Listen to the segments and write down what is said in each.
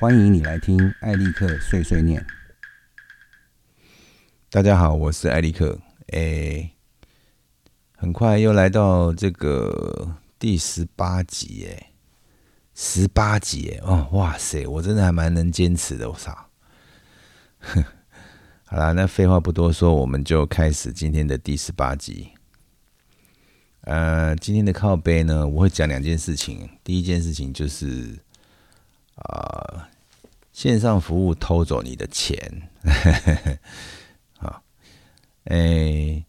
欢迎你来听艾利克碎碎念。大家好，我是艾利克。诶，很快又来到这个第十八集，诶，十八集，哦，哇塞，我真的还蛮能坚持的，我操！好啦，那废话不多说，我们就开始今天的第十八集。呃，今天的靠背呢，我会讲两件事情。第一件事情就是，啊，线上服务偷走你的钱。啊，哎，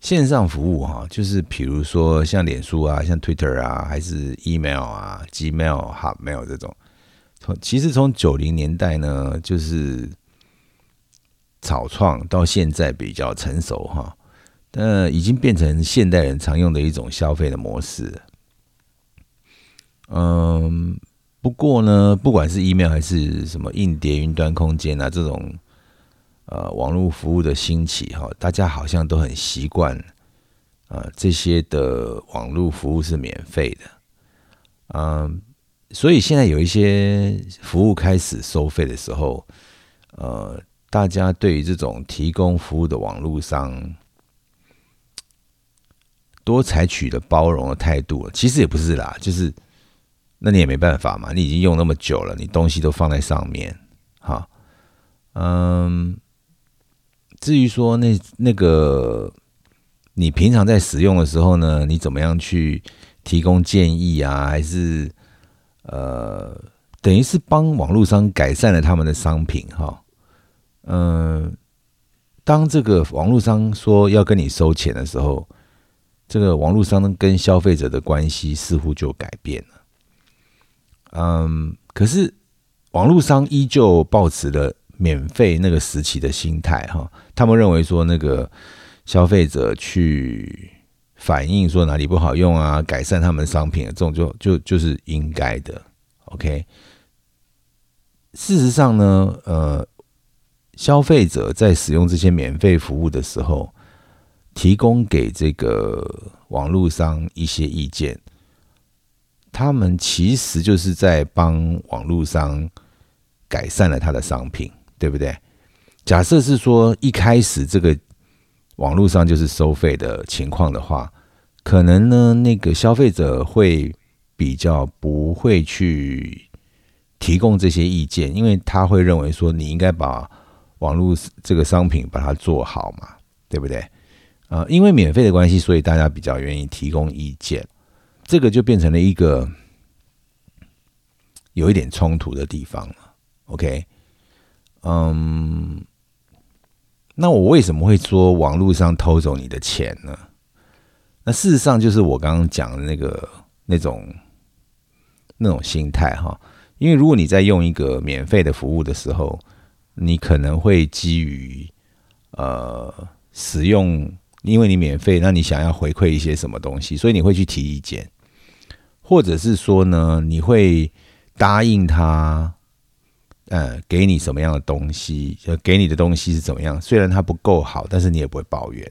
线上服务哈，就是比如说像脸书啊，像 Twitter 啊，还是 email 啊，Gmail、Hotmail 这种。从其实从九零年代呢，就是草创到现在比较成熟哈。呃，已经变成现代人常用的一种消费的模式。嗯，不过呢，不管是 email 还是什么硬碟、云端空间啊，这种呃网络服务的兴起，哈，大家好像都很习惯，呃，这些的网络服务是免费的。嗯，所以现在有一些服务开始收费的时候，呃，大家对于这种提供服务的网络商。多采取的包容的态度，其实也不是啦，就是那你也没办法嘛，你已经用那么久了，你东西都放在上面，哈，嗯，至于说那那个你平常在使用的时候呢，你怎么样去提供建议啊？还是呃，等于是帮网络商改善了他们的商品，哈，嗯，当这个网络商说要跟你收钱的时候。这个网络商跟消费者的关系似乎就改变了，嗯，可是网络商依旧保持了免费那个时期的心态哈，他们认为说那个消费者去反映说哪里不好用啊，改善他们的商品，这种就就就是应该的，OK。事实上呢，呃，消费者在使用这些免费服务的时候。提供给这个网络商一些意见，他们其实就是在帮网络商改善了他的商品，对不对？假设是说一开始这个网络上就是收费的情况的话，可能呢那个消费者会比较不会去提供这些意见，因为他会认为说你应该把网络这个商品把它做好嘛，对不对？啊，因为免费的关系，所以大家比较愿意提供意见，这个就变成了一个有一点冲突的地方了。OK，嗯，那我为什么会说网络上偷走你的钱呢？那事实上就是我刚刚讲的那个那种那种心态哈。因为如果你在用一个免费的服务的时候，你可能会基于呃使用。因为你免费，那你想要回馈一些什么东西，所以你会去提意见，或者是说呢，你会答应他，呃，给你什么样的东西，呃，给你的东西是怎么样？虽然它不够好，但是你也不会抱怨。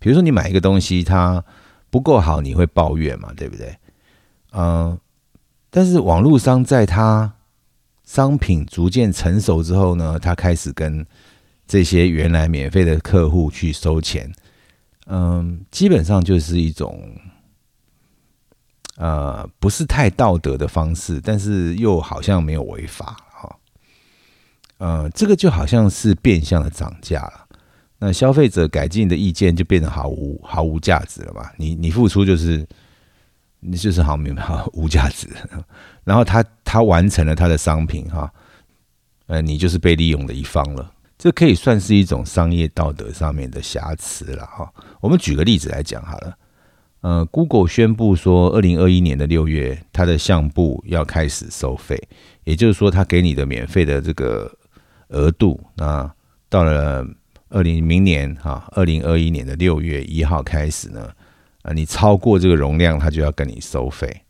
比如说你买一个东西，它不够好，你会抱怨嘛？对不对？嗯，但是网络商在他商品逐渐成熟之后呢，他开始跟这些原来免费的客户去收钱。嗯，基本上就是一种，呃，不是太道德的方式，但是又好像没有违法哈。呃，这个就好像是变相的涨价了。那消费者改进的意见就变得毫无毫无价值了嘛？你你付出就是你就是毫没毫无价值，然后他他完成了他的商品哈，呃，你就是被利用的一方了。这可以算是一种商业道德上面的瑕疵了哈。我们举个例子来讲好了。呃，Google 宣布说，二零二一年的六月，它的相簿要开始收费，也就是说，它给你的免费的这个额度，那到了二零明年哈，二零二一年的六月一号开始呢，啊，你超过这个容量，它就要跟你收费。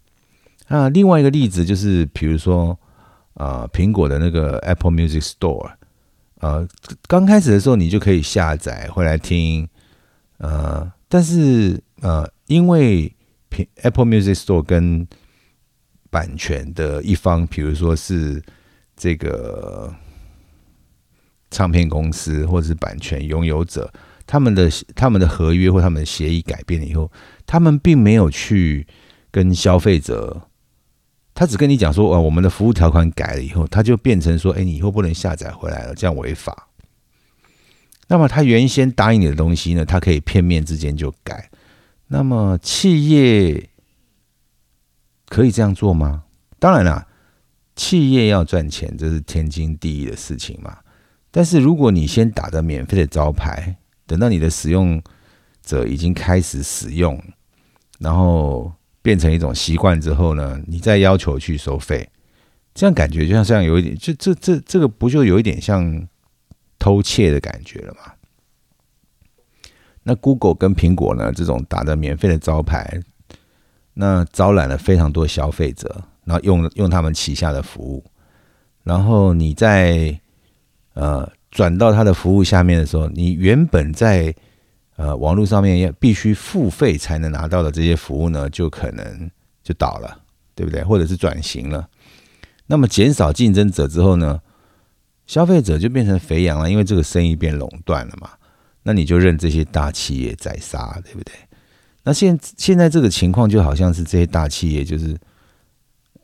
那另外一个例子就是，比如说啊，苹果的那个 Apple Music Store。呃，刚开始的时候你就可以下载回来听，呃，但是呃，因为 Apple Music Store 跟版权的一方，比如说是这个唱片公司或者是版权拥有者，他们的他们的合约或他们的协议改变了以后，他们并没有去跟消费者，他只跟你讲说，哦，我们的服务条款改了以后，他就变成说，哎，你以后不能下载回来了，这样违法。那么他原先答应你的东西呢，他可以片面之间就改。那么企业可以这样做吗？当然了，企业要赚钱，这是天经地义的事情嘛。但是如果你先打着免费的招牌，等到你的使用者已经开始使用，然后变成一种习惯之后呢，你再要求去收费，这样感觉就像这样有一点，就这这这个不就有一点像偷窃的感觉了吗？那 Google 跟苹果呢，这种打着免费的招牌，那招揽了非常多消费者，然后用用他们旗下的服务，然后你在呃转到他的服务下面的时候，你原本在呃网络上面要必须付费才能拿到的这些服务呢，就可能就倒了，对不对？或者是转型了。那么减少竞争者之后呢，消费者就变成肥羊了，因为这个生意变垄断了嘛。那你就任这些大企业宰杀，对不对？那现现在这个情况就好像是这些大企业，就是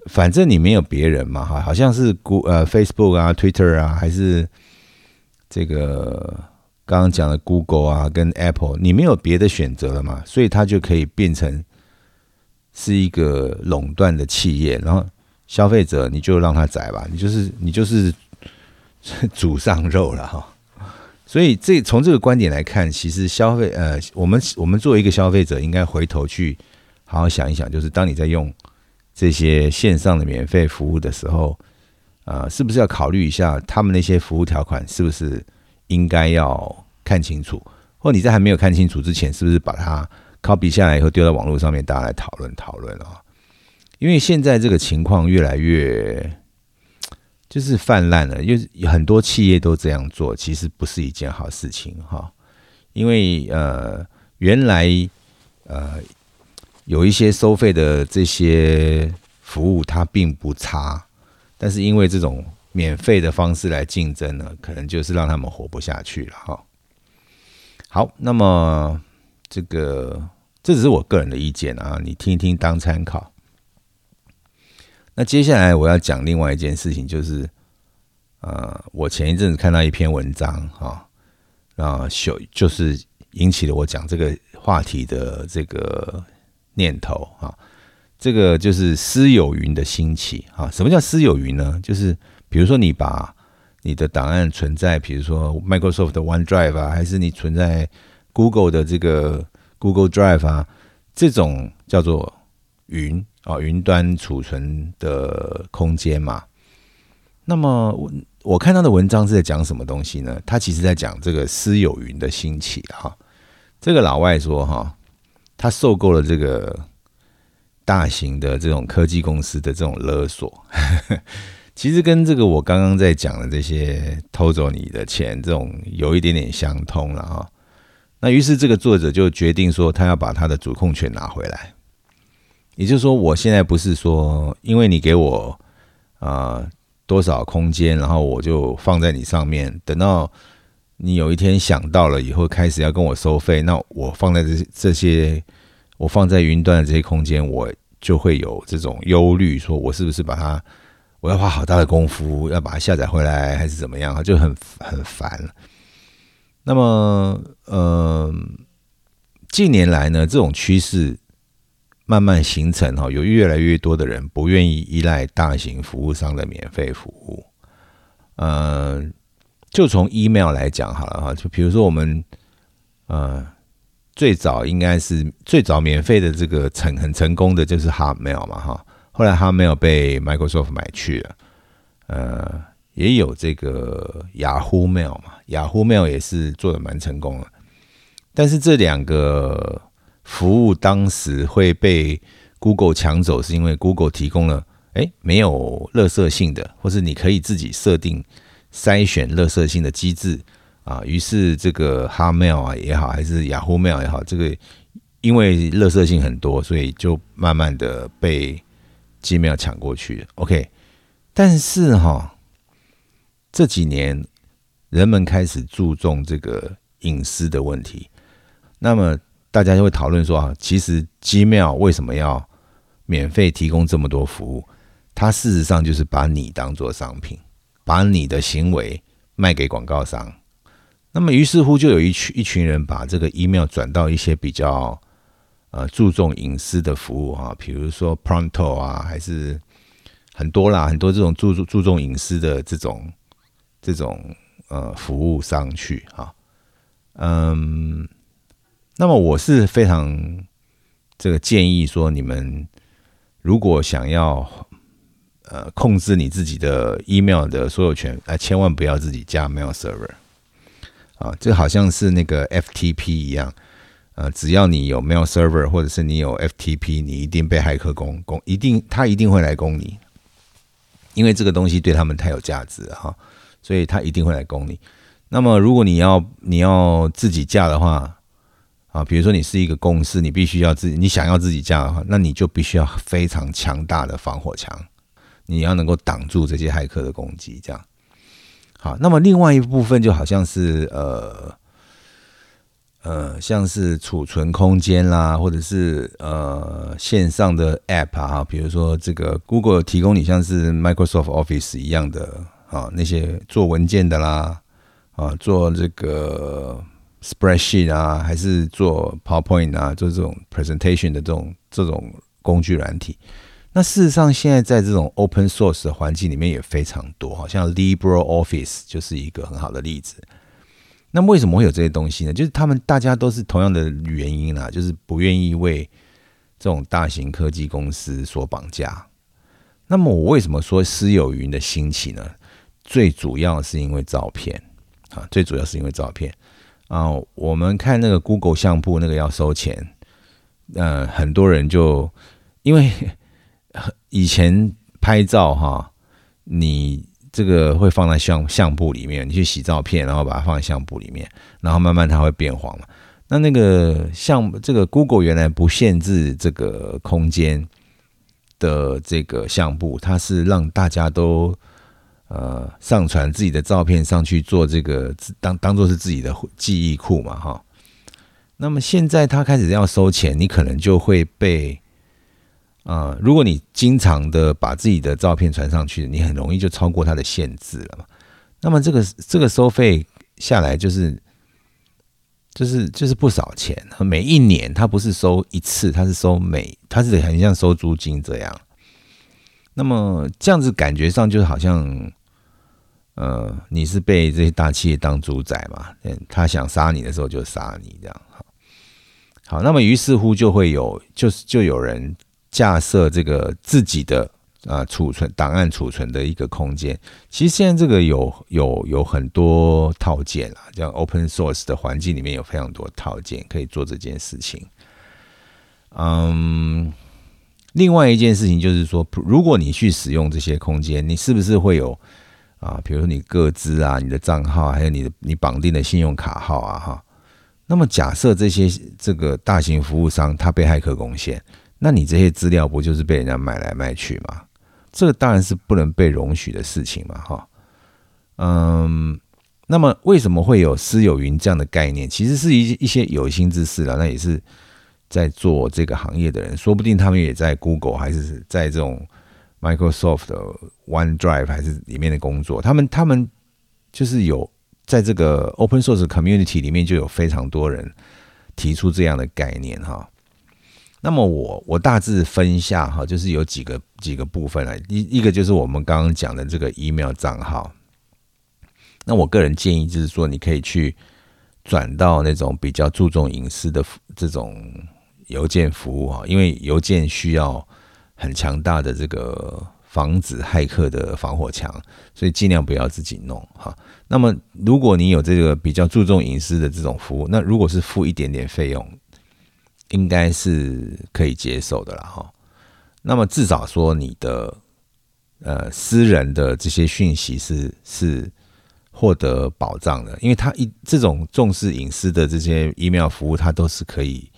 反正你没有别人嘛，哈，好像是 Go 呃 Facebook 啊、Twitter 啊，还是这个刚刚讲的 Google 啊跟 Apple，你没有别的选择了嘛，所以它就可以变成是一个垄断的企业，然后消费者你就让他宰吧，你就是你就是 煮上肉了哈。所以，这从这个观点来看，其实消费呃，我们我们作为一个消费者，应该回头去好好想一想，就是当你在用这些线上的免费服务的时候，呃，是不是要考虑一下他们那些服务条款是不是应该要看清楚，或你在还没有看清楚之前，是不是把它 copy 下来以后丢在网络上面，大家来讨论讨论啊？因为现在这个情况越来越。就是泛滥了，因为很多企业都这样做，其实不是一件好事情哈。因为呃，原来呃有一些收费的这些服务它并不差，但是因为这种免费的方式来竞争呢，可能就是让他们活不下去了哈。好，那么这个这只是我个人的意见啊，你听一听当参考。那接下来我要讲另外一件事情，就是，呃，我前一阵子看到一篇文章哈，啊，就就是引起了我讲这个话题的这个念头啊。这个就是私有云的兴起啊。什么叫私有云呢？就是比如说你把你的档案存在，比如说 Microsoft 的 OneDrive 啊，还是你存在 Google 的这个 Google Drive 啊，这种叫做云。哦，云端储存的空间嘛。那么我我看到的文章是在讲什么东西呢？他其实在讲这个私有云的兴起哈。这个老外说哈，他受够了这个大型的这种科技公司的这种勒索，其实跟这个我刚刚在讲的这些偷走你的钱这种有一点点相通了哈。那于是这个作者就决定说，他要把他的主控权拿回来。也就是说，我现在不是说，因为你给我啊多少空间，然后我就放在你上面。等到你有一天想到了以后，开始要跟我收费，那我放在这这些，我放在云端的这些空间，我就会有这种忧虑，说我是不是把它，我要花好大的功夫要把它下载回来，还是怎么样？就很很烦。那么，呃，近年来呢，这种趋势。慢慢形成哈，有越来越多的人不愿意依赖大型服务商的免费服务。嗯，就从 email 来讲好了哈，就比如说我们呃最早应该是最早免费的这个成很成功的就是 Hotmail 嘛哈，后来 Hotmail 被 Microsoft 买去了。呃，也有这个雅虎 Mail 嘛，雅虎 Mail 也是做的蛮成功的，但是这两个。服务当时会被 Google 抢走，是因为 Google 提供了哎没有垃圾性的，或是你可以自己设定筛选垃圾性的机制啊。于是这个 Hotmail 啊也好，还是雅虎 Mail 也好，这个因为垃圾性很多，所以就慢慢的被 Gmail 抢过去。OK，但是哈，这几年人们开始注重这个隐私的问题，那么大家就会讨论说啊，其实 Gmail 为什么要免费提供这么多服务？它事实上就是把你当做商品，把你的行为卖给广告商。那么于是乎就有一群一群人把这个 email 转到一些比较呃注重隐私的服务哈，比如说 Pronto 啊，还是很多啦，很多这种注注重隐私的这种这种呃服务商去哈。嗯，那么我是非常这个建议说，你们如果想要呃控制你自己的 email 的所有权，哎，千万不要自己加 mail server。啊，这好像是那个 FTP 一样，呃，只要你有 mail server 或者是你有 FTP，你一定被骇客攻攻，一定他一定会来攻你，因为这个东西对他们太有价值了哈，所以他一定会来攻你。那么如果你要你要自己架的话，啊，比如说你是一个公司，你必须要自己，你想要自己架的话，那你就必须要非常强大的防火墙，你要能够挡住这些骇客的攻击，这样。好，那么另外一部分就好像是呃呃，像是储存空间啦，或者是呃线上的 App 啊，比如说这个 Google 提供你像是 Microsoft Office 一样的啊，那些做文件的啦啊，做这个 Spreadsheet 啊，还是做 PowerPoint 啊，做这种 Presentation 的这种这种工具软体。那事实上，现在在这种 open source 的环境里面也非常多，好像 LibreOffice 就是一个很好的例子。那为什么会有这些东西呢？就是他们大家都是同样的原因啦，就是不愿意为这种大型科技公司所绑架。那么我为什么说私有云的兴起呢？最主要是因为照片啊，最主要是因为照片啊。我们看那个 Google 相簿那个要收钱，呃，很多人就因为。以前拍照哈，你这个会放在相相簿里面，你去洗照片，然后把它放在相簿里面，然后慢慢它会变黄嘛。那那个相这个 Google 原来不限制这个空间的这个相簿，它是让大家都呃上传自己的照片上去做这个当当做是自己的记忆库嘛哈。那么现在他开始要收钱，你可能就会被。啊，如果你经常的把自己的照片传上去，你很容易就超过他的限制了嘛。那么这个这个收费下来就是就是就是不少钱，每一年他不是收一次，他是收每他是很像收租金这样。那么这样子感觉上就好像，呃，你是被这些大企业当主宰嘛？嗯，他想杀你的时候就杀你这样。好，好，那么于是乎就会有就是就有人。架设这个自己的啊储存档案储存的一个空间，其实现在这个有有有很多套件啊，像 open source 的环境里面有非常多套件可以做这件事情。嗯，另外一件事情就是说，如果你去使用这些空间，你是不是会有啊，比如说你个资啊、你的账号，还有你的你绑定的信用卡号啊，哈。那么假设这些这个大型服务商他被骇客攻陷。那你这些资料不就是被人家买来卖去吗？这个当然是不能被容许的事情嘛，哈。嗯，那么为什么会有私有云这样的概念？其实是一一些有心之士了，那也是在做这个行业的人，说不定他们也在 Google 还是在这种 Microsoft 的 OneDrive 还是里面的工作，他们他们就是有在这个 Open Source Community 里面就有非常多人提出这样的概念，哈。那么我我大致分一下哈，就是有几个几个部分啊，一一个就是我们刚刚讲的这个 email 账号。那我个人建议就是说，你可以去转到那种比较注重隐私的这种邮件服务哈，因为邮件需要很强大的这个防止骇客的防火墙，所以尽量不要自己弄哈。那么如果你有这个比较注重隐私的这种服务，那如果是付一点点费用。应该是可以接受的了哈。那么至少说你的呃私人的这些讯息是是获得保障的，因为他一这种重视隐私的这些 email 服务，它都是可以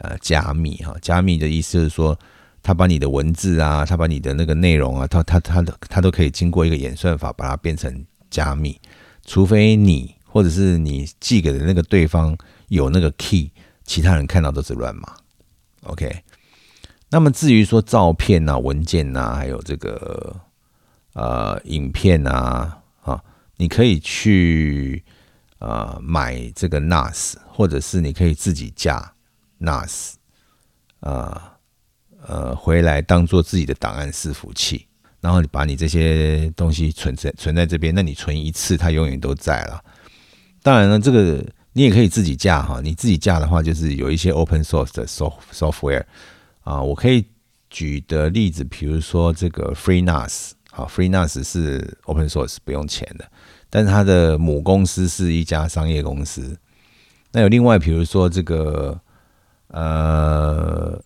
呃加密哈。加密的意思是说，他把你的文字啊，他把你的那个内容啊，他他他的他都可以经过一个演算法把它变成加密，除非你或者是你寄给的那个对方有那个 key，其他人看到都是乱码。OK，那么至于说照片啊、文件啊，还有这个呃影片啊，啊，你可以去呃买这个 NAS，或者是你可以自己架 NAS，啊呃回来当做自己的档案伺服器，然后你把你这些东西存在存在这边，那你存一次，它永远都在了。当然了，这个。你也可以自己架哈，你自己架的话，就是有一些 open source 的 soft software 啊。我可以举的例子，比如说这个 FreeNAS 啊，FreeNAS 是 open source 不用钱的，但是它的母公司是一家商业公司。那有另外，比如说这个呃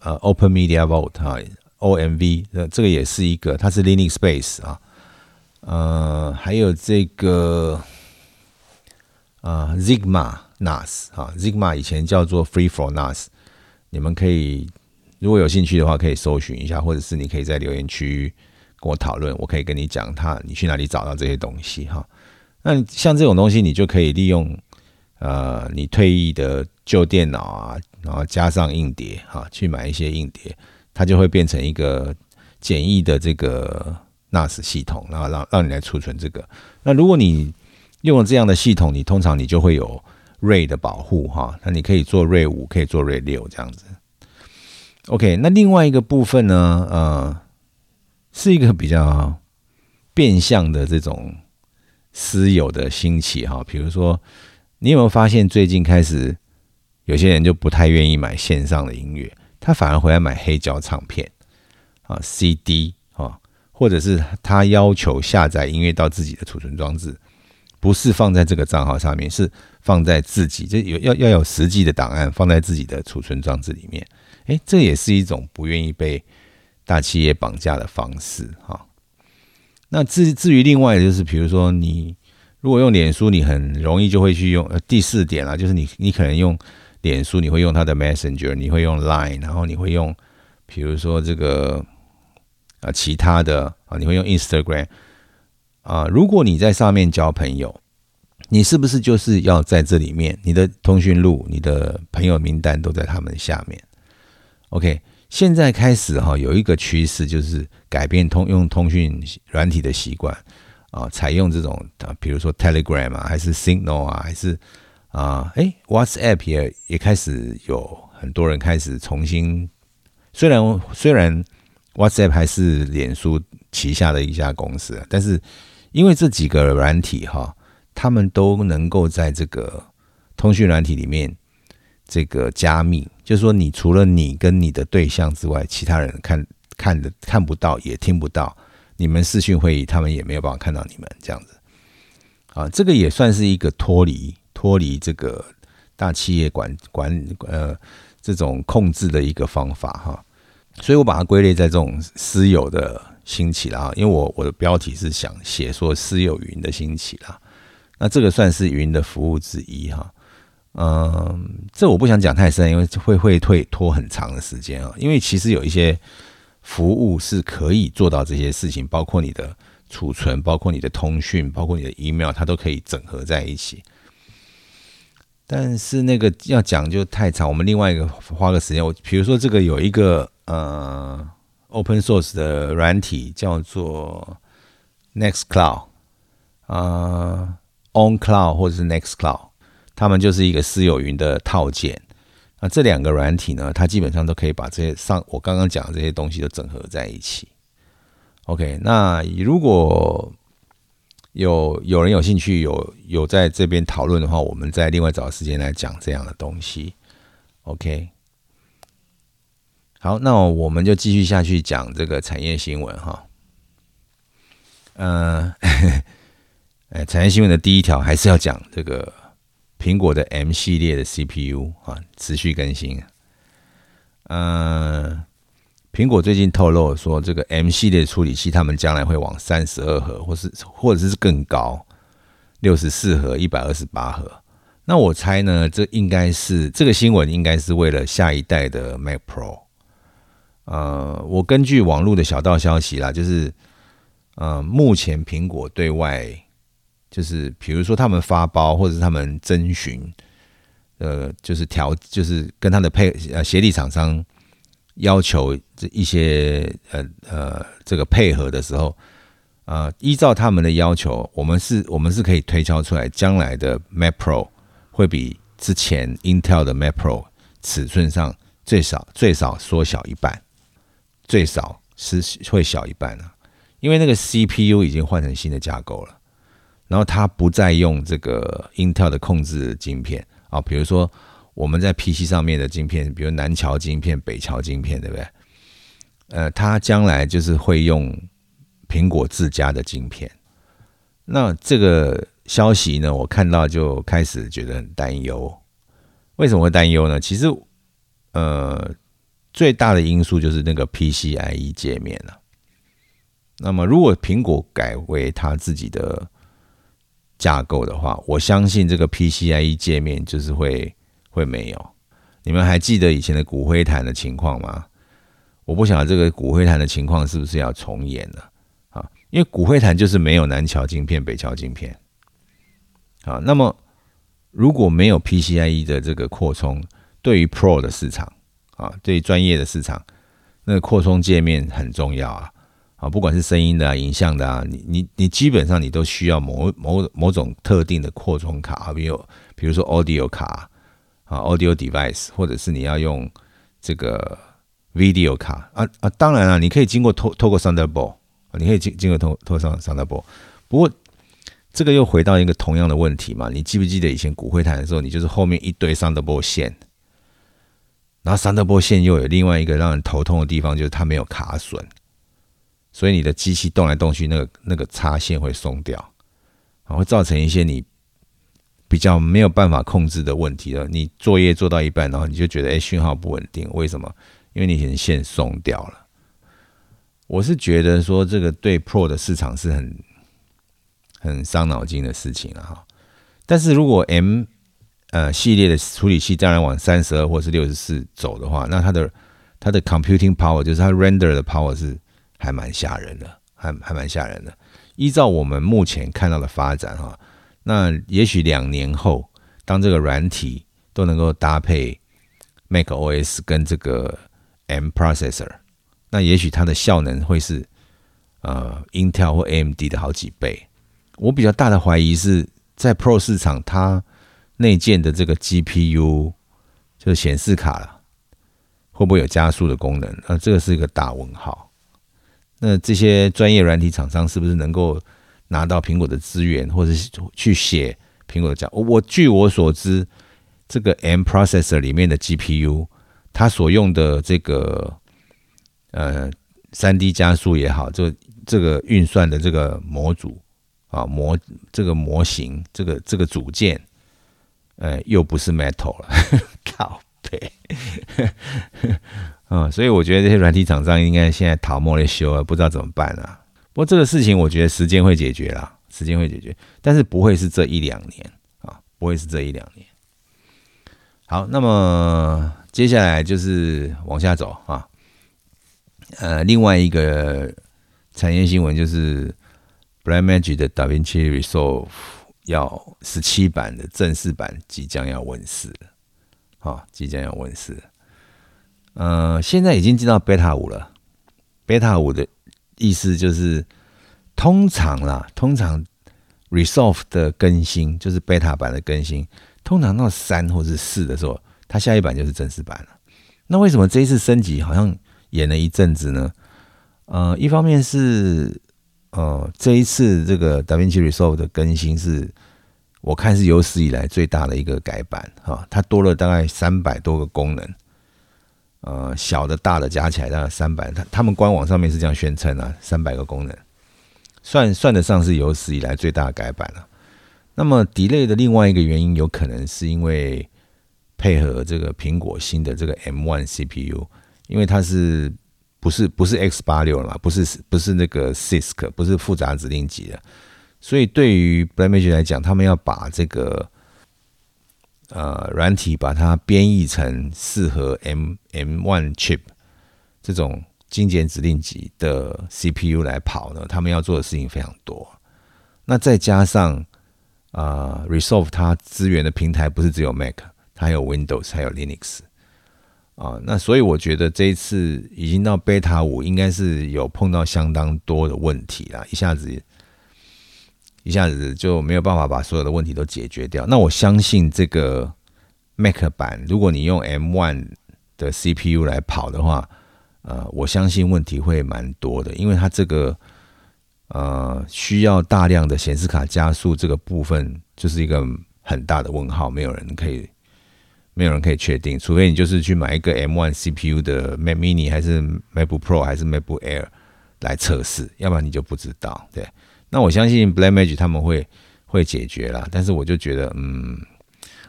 呃 Open Media Vault 哈，OMV 呃这个也是一个，它是 Linux base 啊。呃，还有这个。啊，Zigma NAS 啊，Zigma 以前叫做 Free for NAS，你们可以如果有兴趣的话，可以搜寻一下，或者是你可以在留言区跟我讨论，我可以跟你讲它，你去哪里找到这些东西哈。那像这种东西，你就可以利用呃你退役的旧电脑啊，然后加上硬碟哈，去买一些硬碟，它就会变成一个简易的这个 NAS 系统，然后让让你来储存这个。那如果你用了这样的系统，你通常你就会有 RAID 的保护哈，那你可以做 RAID 五，可以做 RAID 六这样子。OK，那另外一个部分呢，呃，是一个比较变相的这种私有的兴起哈。比如说，你有没有发现最近开始有些人就不太愿意买线上的音乐，他反而回来买黑胶唱片啊 CD 啊，或者是他要求下载音乐到自己的储存装置。不是放在这个账号上面，是放在自己，这有要要有实际的档案放在自己的储存装置里面。诶，这也是一种不愿意被大企业绑架的方式哈。那至至于另外就是，比如说你如果用脸书，你很容易就会去用。呃，第四点啦，就是你你可能用脸书，你会用它的 Messenger，你会用 Line，然后你会用，比如说这个啊其他的啊，你会用 Instagram。啊，如果你在上面交朋友，你是不是就是要在这里面？你的通讯录、你的朋友名单都在他们下面。OK，现在开始哈，有一个趋势就是改变通用通讯软体的习惯啊，采用这种啊，比如说 Telegram 啊，还是 Signal 啊，还是啊，哎，WhatsApp 也也开始有很多人开始重新，虽然虽然 WhatsApp 还是脸书旗下的一家公司，但是因为这几个软体哈，他们都能够在这个通讯软体里面这个加密，就是说，你除了你跟你的对象之外，其他人看看的看不到，也听不到。你们视讯会议，他们也没有办法看到你们这样子。啊，这个也算是一个脱离脱离这个大企业管管呃这种控制的一个方法哈。所以我把它归类在这种私有的。兴起啦，因为我我的标题是想写说私有云的兴起啦，那这个算是云的服务之一哈。嗯，这我不想讲太深，因为会会会拖很长的时间啊。因为其实有一些服务是可以做到这些事情，包括你的储存，包括你的通讯，包括你的 email，它都可以整合在一起。但是那个要讲就太长，我们另外一个花个时间。我比如说这个有一个呃。Open source 的软体叫做 Nextcloud 啊，OnCloud 或者是 Nextcloud，他们就是一个私有云的套件。那这两个软体呢，它基本上都可以把这些上我刚刚讲的这些东西都整合在一起。OK，那如果有有人有兴趣，有有在这边讨论的话，我们再另外找时间来讲这样的东西。OK。好，那我们就继续下去讲这个产业新闻哈。嗯，哎，产业新闻的第一条还是要讲这个苹果的 M 系列的 CPU 啊，持续更新。嗯，苹果最近透露说，这个 M 系列处理器，他们将来会往三十二核，或是或者是更高，六十四核、一百二十八核。那我猜呢，这应该是这个新闻应该是为了下一代的 Mac Pro。呃，我根据网络的小道消息啦，就是，呃，目前苹果对外就是比如说他们发包或者是他们征询，呃，就是调，就是跟他的配呃协力厂商要求这一些呃呃这个配合的时候，啊，依照他们的要求，我们是我们是可以推敲出来，将来的 Mac Pro 会比之前 Intel 的 Mac Pro 尺寸上最少最少缩小一半，最少是会小一半啊，因为那个 CPU 已经换成新的架构了。然后它不再用这个 Intel 的控制晶片啊，比如说我们在 PC 上面的晶片，比如南桥晶片、北桥晶片，对不对？呃，它将来就是会用苹果自家的晶片。那这个消息呢，我看到就开始觉得很担忧。为什么会担忧呢？其实，呃，最大的因素就是那个 PCIe 界面了。那么，如果苹果改为它自己的架构的话，我相信这个 PCIe 界面就是会会没有。你们还记得以前的骨灰坛的情况吗？我不晓得这个骨灰坛的情况是不是要重演了啊？因为骨灰坛就是没有南桥晶片、北桥晶片。啊，那么如果没有 PCIe 的这个扩充，对于 Pro 的市场啊，对于专业的市场，那扩充界面很重要啊。啊，不管是声音的啊、影像的啊，你你你基本上你都需要某某某种特定的扩充卡啊，比如比如说 Audio 卡啊，Audio device，或者是你要用这个 Video 卡啊啊，当然了，你可以经过透透过 Thunderbolt，你可以经经过透透上 Thunderbolt，不过这个又回到一个同样的问题嘛，你记不记得以前骨灰坛的时候，你就是后面一堆 Thunderbolt 线，然后 Thunderbolt 线又有另外一个让人头痛的地方，就是它没有卡损。所以你的机器动来动去，那个那个插线会松掉，啊，会造成一些你比较没有办法控制的问题了。你作业做到一半，然后你就觉得哎讯号不稳定，为什么？因为你以前线松掉了。我是觉得说这个对 Pro 的市场是很很伤脑筋的事情了哈。但是如果 M 呃系列的处理器当然往三十二或是六十四走的话，那它的它的 computing power 就是它 render 的 power 是。还蛮吓人的，还还蛮吓人的。依照我们目前看到的发展哈，那也许两年后，当这个软体都能够搭配 Mac OS 跟这个 M processor，那也许它的效能会是呃 Intel 或 AMD 的好几倍。我比较大的怀疑是在 Pro 市场，它内建的这个 GPU 就是显示卡了，会不会有加速的功能？那这个是一个大问号。那这些专业软体厂商是不是能够拿到苹果的资源，或者去写苹果的讲？我据我所知，这个 M processor 里面的 GPU，它所用的这个呃三 D 加速也好，这这个运算的这个模组啊模这个模型，这个这个组件，呃，又不是 Metal 了，靠背。嗯，所以我觉得这些软体厂商应该现在逃莫的修啊，不知道怎么办啊。不过这个事情，我觉得时间会解决啦，时间会解决，但是不会是这一两年啊，不会是这一两年。好，那么接下来就是往下走啊。呃，另外一个产业新闻就是 Blackmagic 的 DaVinci Resolve 要十七版的正式版即将要问世了，啊，即将要问世。呃，现在已经进到 Beta 五了。Beta 五的意思就是，通常啦，通常 Resolve 的更新就是 Beta 版的更新，通常到三或是四的时候，它下一版就是正式版了。那为什么这一次升级好像演了一阵子呢？呃，一方面是呃，这一次这个 DaVinci Resolve 的更新是，我看是有史以来最大的一个改版哈，它多了大概三百多个功能。呃，小的、大的加起来大概三百，他他们官网上面是这样宣称啊，三百个功能，算算得上是有史以来最大的改版了。那么，delay 的另外一个原因，有可能是因为配合这个苹果新的这个 M1 CPU，因为它是不是不是 X 八六了嘛，不是不是那个 CISC，不是复杂指令集的，所以对于 Blackmagic 来讲，他们要把这个。呃，软体把它编译成适合 M M One chip 这种精简指令集的 CPU 来跑呢，他们要做的事情非常多。那再加上啊，Resolve 它资源的平台不是只有 Mac，它还有 Windows，还有 Linux 啊。那所以我觉得这一次已经到 Beta 五，应该是有碰到相当多的问题啦，一下子一下子就没有办法把所有的问题都解决掉。那我相信这个 Mac 版，如果你用 M1 的 CPU 来跑的话，呃，我相信问题会蛮多的，因为它这个。呃，需要大量的显示卡加速这个部分，就是一个很大的问号，没有人可以，没有人可以确定，除非你就是去买一个 M1 CPU 的 Mac Mini 还是 MacBook Pro 还是 MacBook Air 来测试，要不然你就不知道。对，那我相信 Blackmagic 他们会会解决啦，但是我就觉得，嗯，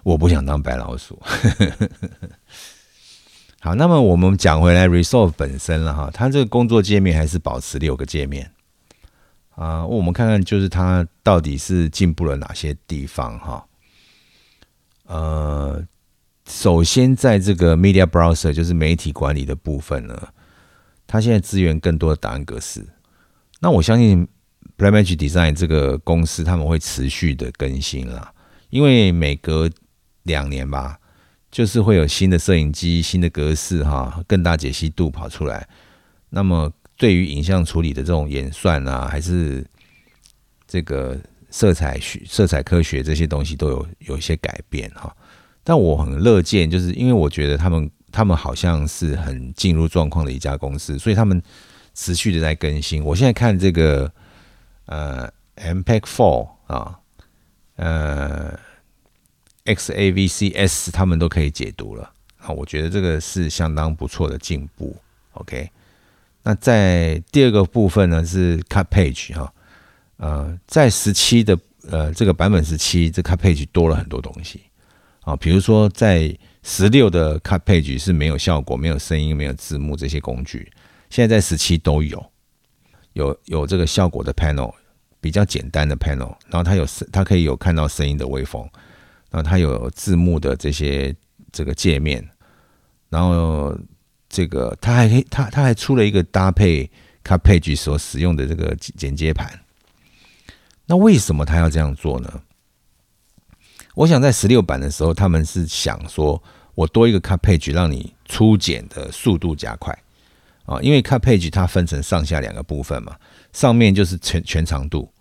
我不想当白老鼠。好，那么我们讲回来 Resolve 本身了哈，它这个工作界面还是保持六个界面。啊，我们看看，就是它到底是进步了哪些地方哈？呃，首先在这个 Media Browser，就是媒体管理的部分呢，它现在支援更多的档案格式。那我相信 Blackmagic Design 这个公司他们会持续的更新啦，因为每隔两年吧，就是会有新的摄影机、新的格式哈，更大解析度跑出来。那么对于影像处理的这种演算啊，还是这个色彩学、色彩科学这些东西都有有一些改变哈。但我很乐见，就是因为我觉得他们他们好像是很进入状况的一家公司，所以他们持续的在更新。我现在看这个呃 MPEG Four 啊，呃 XAVCS 他们都可以解读了啊，我觉得这个是相当不错的进步。OK。那在第二个部分呢是 Cut Page 哈，呃，在十七的呃这个版本十七，这 Cut Page 多了很多东西啊，比如说在十六的 Cut Page 是没有效果、没有声音、没有字幕这些工具，现在在十七都有，有有这个效果的 Panel，比较简单的 Panel，然后它有它可以有看到声音的微风，然后它有字幕的这些这个界面，然后。这个它还可以，它它还出了一个搭配 Cut Page 所使用的这个剪接盘。那为什么他要这样做呢？我想在十六版的时候，他们是想说我多一个 Cut Page，让你初剪的速度加快啊。因为 Cut Page 它分成上下两个部分嘛，上面就是全全长度，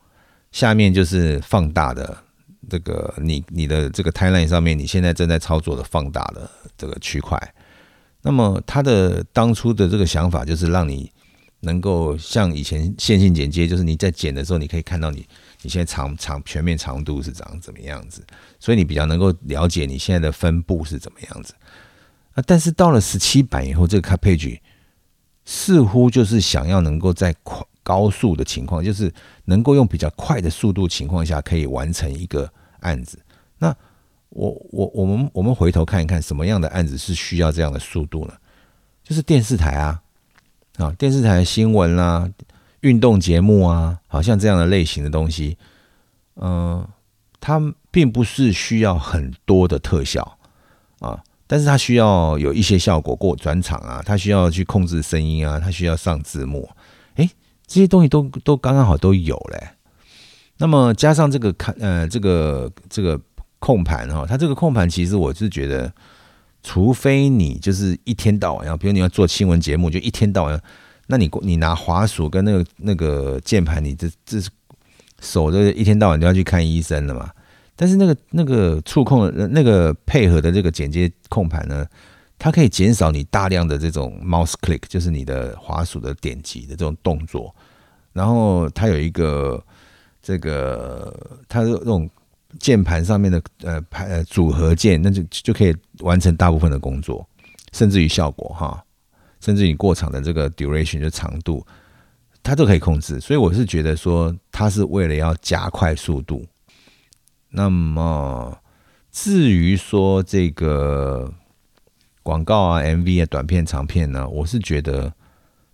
下面就是放大的这个你你的这个 Timeline 上面你现在正在操作的放大的这个区块。那么他的当初的这个想法就是让你能够像以前线性剪接，就是你在剪的时候，你可以看到你你现在长长全面长度是长怎么样子，所以你比较能够了解你现在的分布是怎么样子。啊，但是到了十七版以后，这个 Cut Page 似乎就是想要能够在快高速的情况，就是能够用比较快的速度情况下，可以完成一个案子。那我我我们我们回头看一看，什么样的案子是需要这样的速度呢？就是电视台啊，啊，电视台新闻啦、运动节目啊，好像这样的类型的东西，嗯，它并不是需要很多的特效啊，但是它需要有一些效果过转场啊，它需要去控制声音啊，它需要上字幕，诶，这些东西都都刚刚好都有嘞。那么加上这个看呃，这个这个。控盘哈，它这个控盘其实我是觉得，除非你就是一天到晚要，比如你要做新闻节目，就一天到晚，那你你拿滑鼠跟那个那个键盘，你这这是手都一天到晚都要去看医生了嘛？但是那个那个触控的那个配合的这个剪接控盘呢，它可以减少你大量的这种 mouse click，就是你的滑鼠的点击的这种动作，然后它有一个这个它的这种。键盘上面的呃排呃组合键，那就就可以完成大部分的工作，甚至于效果哈，甚至于过场的这个 duration 就长度，它都可以控制。所以我是觉得说，它是为了要加快速度。那么至于说这个广告啊、MV 啊、短片、长片呢，我是觉得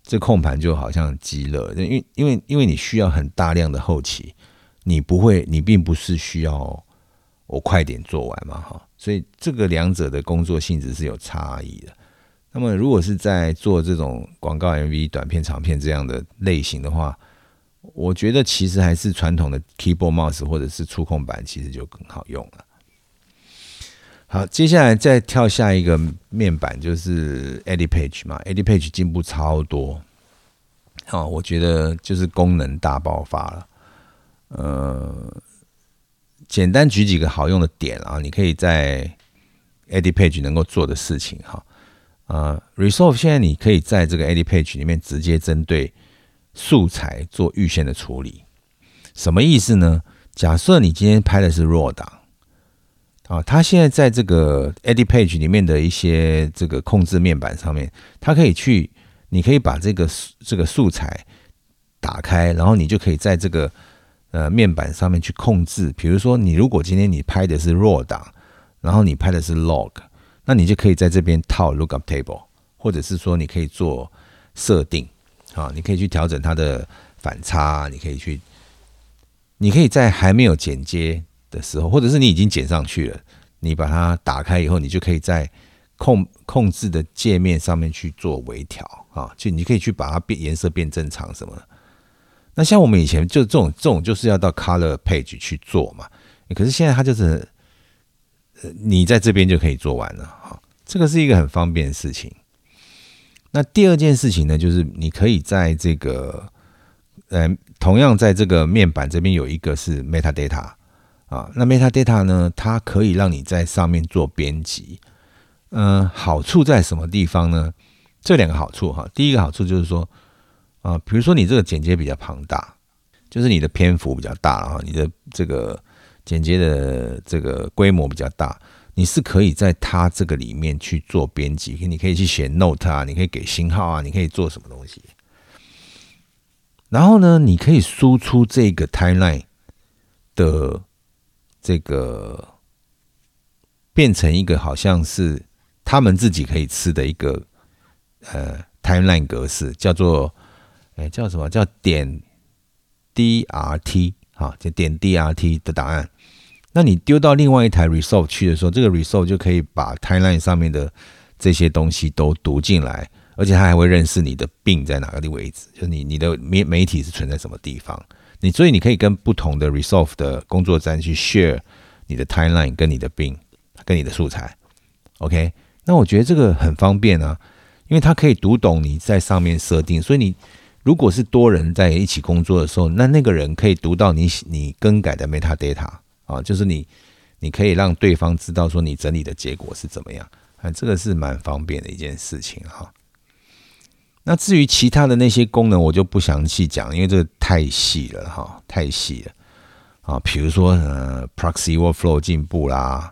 这控盘就好像极了，因为因为因为你需要很大量的后期。你不会，你并不是需要我快点做完嘛，哈，所以这个两者的工作性质是有差异的。那么，如果是在做这种广告 MV、短片、长片这样的类型的话，我觉得其实还是传统的 keyboard mouse 或者是触控板，其实就更好用了。好，接下来再跳下一个面板，就是 e d i Page 嘛 e d i Page 进步超多。好，我觉得就是功能大爆发了。呃，简单举几个好用的点啊，你可以在 e d i Page 能够做的事情哈。啊，Resolve 现在你可以在这个 e d i Page 里面直接针对素材做预先的处理。什么意思呢？假设你今天拍的是 RAW 档。啊，它现在在这个 Edit Page 里面的一些这个控制面板上面，它可以去，你可以把这个这个素材打开，然后你就可以在这个呃面板上面去控制。比如说，你如果今天你拍的是 RAW 档，然后你拍的是 Log，那你就可以在这边套 Lookup Table，或者是说你可以做设定啊，你可以去调整它的反差，你可以去，你可以在还没有剪接。的时候，或者是你已经剪上去了，你把它打开以后，你就可以在控控制的界面上面去做微调啊，就你可以去把它变颜色变正常什么。那像我们以前就这种这种就是要到 Color Page 去做嘛，可是现在它就是你在这边就可以做完了哈，这个是一个很方便的事情。那第二件事情呢，就是你可以在这个呃，同样在这个面板这边有一个是 Metadata。啊，那 metadata 呢？它可以让你在上面做编辑。嗯，好处在什么地方呢？这两个好处哈。第一个好处就是说，啊，比如说你这个剪接比较庞大，就是你的篇幅比较大啊，你的这个剪接的这个规模比较大，你是可以在它这个里面去做编辑。你可以去写 note 啊，你可以给星号啊，你可以做什么东西。然后呢，你可以输出这个 timeline 的。这个变成一个好像是他们自己可以吃的一个呃 timeline 格式，叫做哎叫什么叫点 DRT 啊，就点 DRT 的答案。那你丢到另外一台 resolve 去的时候，这个 resolve 就可以把 timeline 上面的这些东西都读进来，而且它还会认识你的病在哪个的位置，就是你你的媒媒体是存在什么地方。你所以你可以跟不同的 Resolve 的工作站去 share 你的 timeline 跟你的病跟你的素材，OK？那我觉得这个很方便啊，因为它可以读懂你在上面设定，所以你如果是多人在一起工作的时候，那那个人可以读到你你更改的 metadata 啊，就是你你可以让对方知道说你整理的结果是怎么样，啊，这个是蛮方便的一件事情哈。那至于其他的那些功能，我就不详细讲，因为这个太细了哈，太细了啊。比如说呃，proxy workflow 进步啦，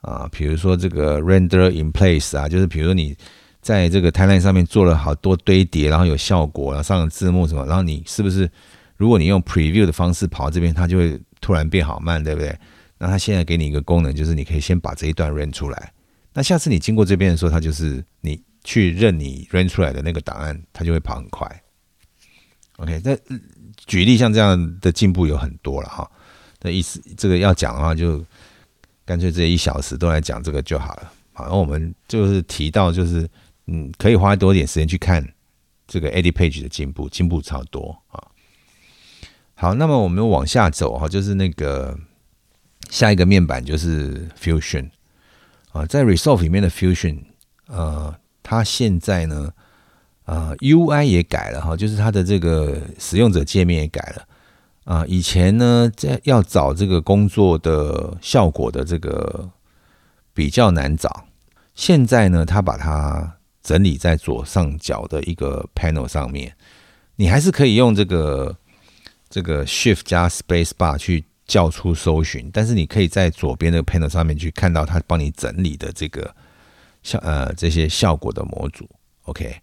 啊，比如说这个 render in place 啊，就是比如说你在这个 timeline 上面做了好多堆叠，然后有效果，然后上了字幕什么，然后你是不是如果你用 preview 的方式跑到这边，它就会突然变好慢，对不对？那它现在给你一个功能，就是你可以先把这一段 run 出来，那下次你经过这边的时候，它就是你。去认你 run 出来的那个档案，它就会跑很快。OK，那举例像这样的进步有很多了哈。那意思这个要讲的话，就干脆这一小时都来讲这个就好了。好，然后我们就是提到，就是嗯，可以花多一点时间去看这个 Edit Page 的进步，进步超多啊。好，那么我们往下走哈，就是那个下一个面板就是 Fusion 啊，在 Resolve 里面的 Fusion 呃。它现在呢，啊，UI 也改了哈，就是它的这个使用者界面也改了啊。以前呢，在要找这个工作的效果的这个比较难找，现在呢，它把它整理在左上角的一个 panel 上面，你还是可以用这个这个 Shift 加 Space Bar 去叫出搜寻，但是你可以在左边的 panel 上面去看到它帮你整理的这个。效呃这些效果的模组，OK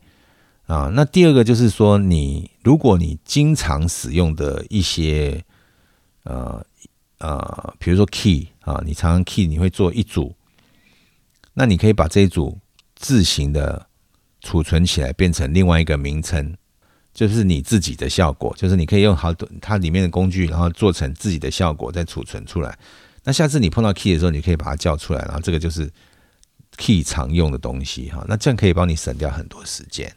啊，那第二个就是说，你如果你经常使用的一些呃呃，比如说 key 啊，你常常 key 你会做一组，那你可以把这一组自行的储存起来，变成另外一个名称，就是你自己的效果，就是你可以用好多它里面的工具，然后做成自己的效果再储存出来。那下次你碰到 key 的时候，你可以把它叫出来，然后这个就是。key 常用的东西哈，那这样可以帮你省掉很多时间。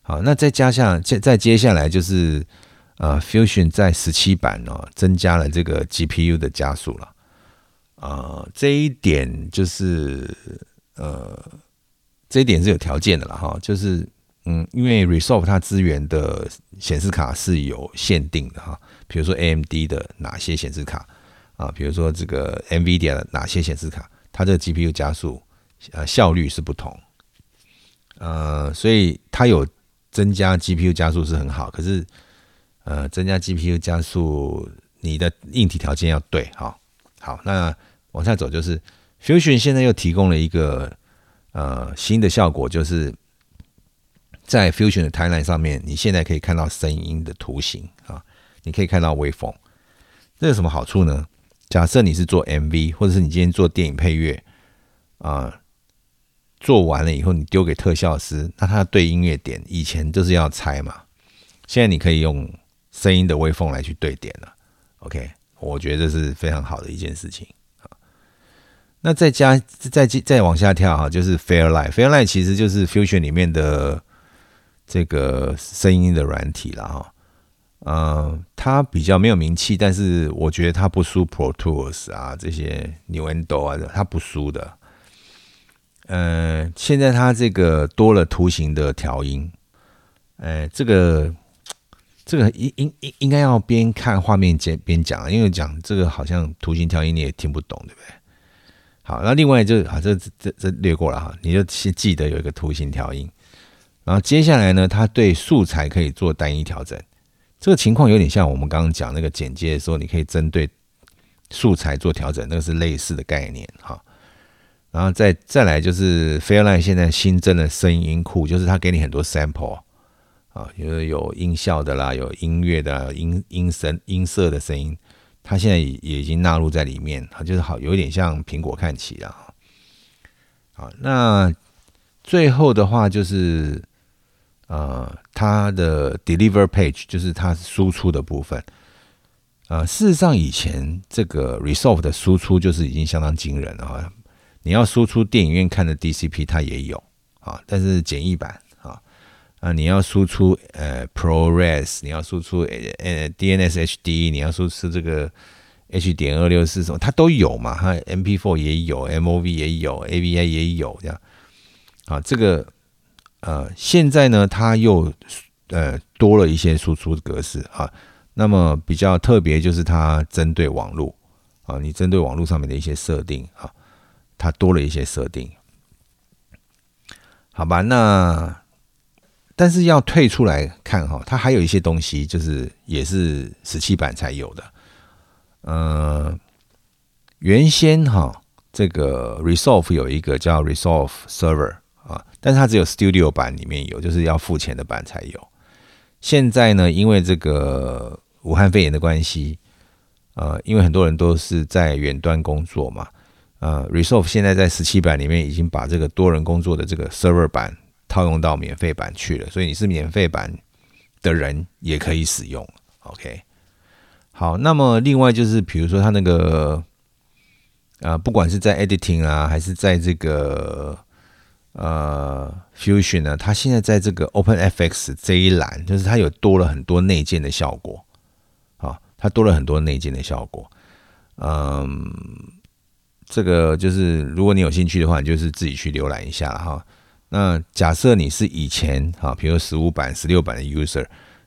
好，那再加上再再接下来就是呃，Fusion 在十七版呢增加了这个 GPU 的加速了，啊，这一点就是呃，这一点是有条件的了哈，就是嗯，因为 Resolve 它资源的显示卡是有限定的哈，比如说 AMD 的哪些显示卡啊，比如说这个 NVIDIA 的哪些显示卡，它这个 GPU 加速呃效率是不同，呃，所以它有增加 GPU 加速是很好，可是。呃，增加 GPU 加速，你的硬体条件要对，哈，好，那往下走就是 Fusion 现在又提供了一个呃新的效果，就是在 Fusion 的 timeline 上面，你现在可以看到声音的图形啊，你可以看到微风，这有什么好处呢？假设你是做 MV，或者是你今天做电影配乐啊，做完了以后你丢给特效师，那他对音乐点以前就是要猜嘛，现在你可以用。声音的微风来去对点了，OK，我觉得这是非常好的一件事情。那再加再再往下跳哈，就是 Fairlight，Fairlight 其实就是 Fusion 里面的这个声音的软体了哈。嗯，它比较没有名气，但是我觉得它不输 Pro Tools 啊这些 New Endo 啊，它不输的。嗯，现在它这个多了图形的调音，哎，这个。这个应应应应该要边看画面边边讲，因为讲这个好像图形调音你也听不懂，对不对？好，那另外就好，这这这略过了哈，你就先记得有一个图形调音，然后接下来呢，它对素材可以做单一调整，这个情况有点像我们刚刚讲那个剪接的时候，你可以针对素材做调整，那个是类似的概念哈。然后再再来就是，Fairline 现在新增的声音库，就是它给你很多 sample。啊，有有音效的啦，有音乐的音音声音色的声音，它现在也已经纳入在里面，它就是好有点像苹果看齐了好，那最后的话就是，呃，它的 deliver page 就是它输出的部分。呃，事实上以前这个 resolve 的输出就是已经相当惊人了。你要输出电影院看的 DCP 它也有啊，但是简易版。啊，啊你要输出呃 ProRes，你要输出呃 DNS HD，你要输出这个 H 点二六四什么，它都有嘛？哈，MP4 也有，MOV 也有，AVI 也有这样。啊，这个呃，现在呢，它又呃多了一些输出格式啊。那么比较特别就是它针对网络啊，你针对网络上面的一些设定啊，它多了一些设定。好吧，那。但是要退出来看哈，它还有一些东西，就是也是十七版才有的。呃，原先哈这个 Resolve 有一个叫 Resolve Server 啊，但是它只有 Studio 版里面有，就是要付钱的版才有。现在呢，因为这个武汉肺炎的关系，呃，因为很多人都是在远端工作嘛，呃，Resolve 现在在十七版里面已经把这个多人工作的这个 Server 版。套用到免费版去了，所以你是免费版的人也可以使用。OK，好，那么另外就是，比如说他那个，呃，不管是在 Editing 啊，还是在这个呃 Fusion 呢，它现在在这个 OpenFX 这一栏，就是它有多了很多内建的效果。好，它多了很多内建的效果。嗯，这个就是如果你有兴趣的话，你就是自己去浏览一下哈。那假设你是以前哈，比如十五版、十六版的 user，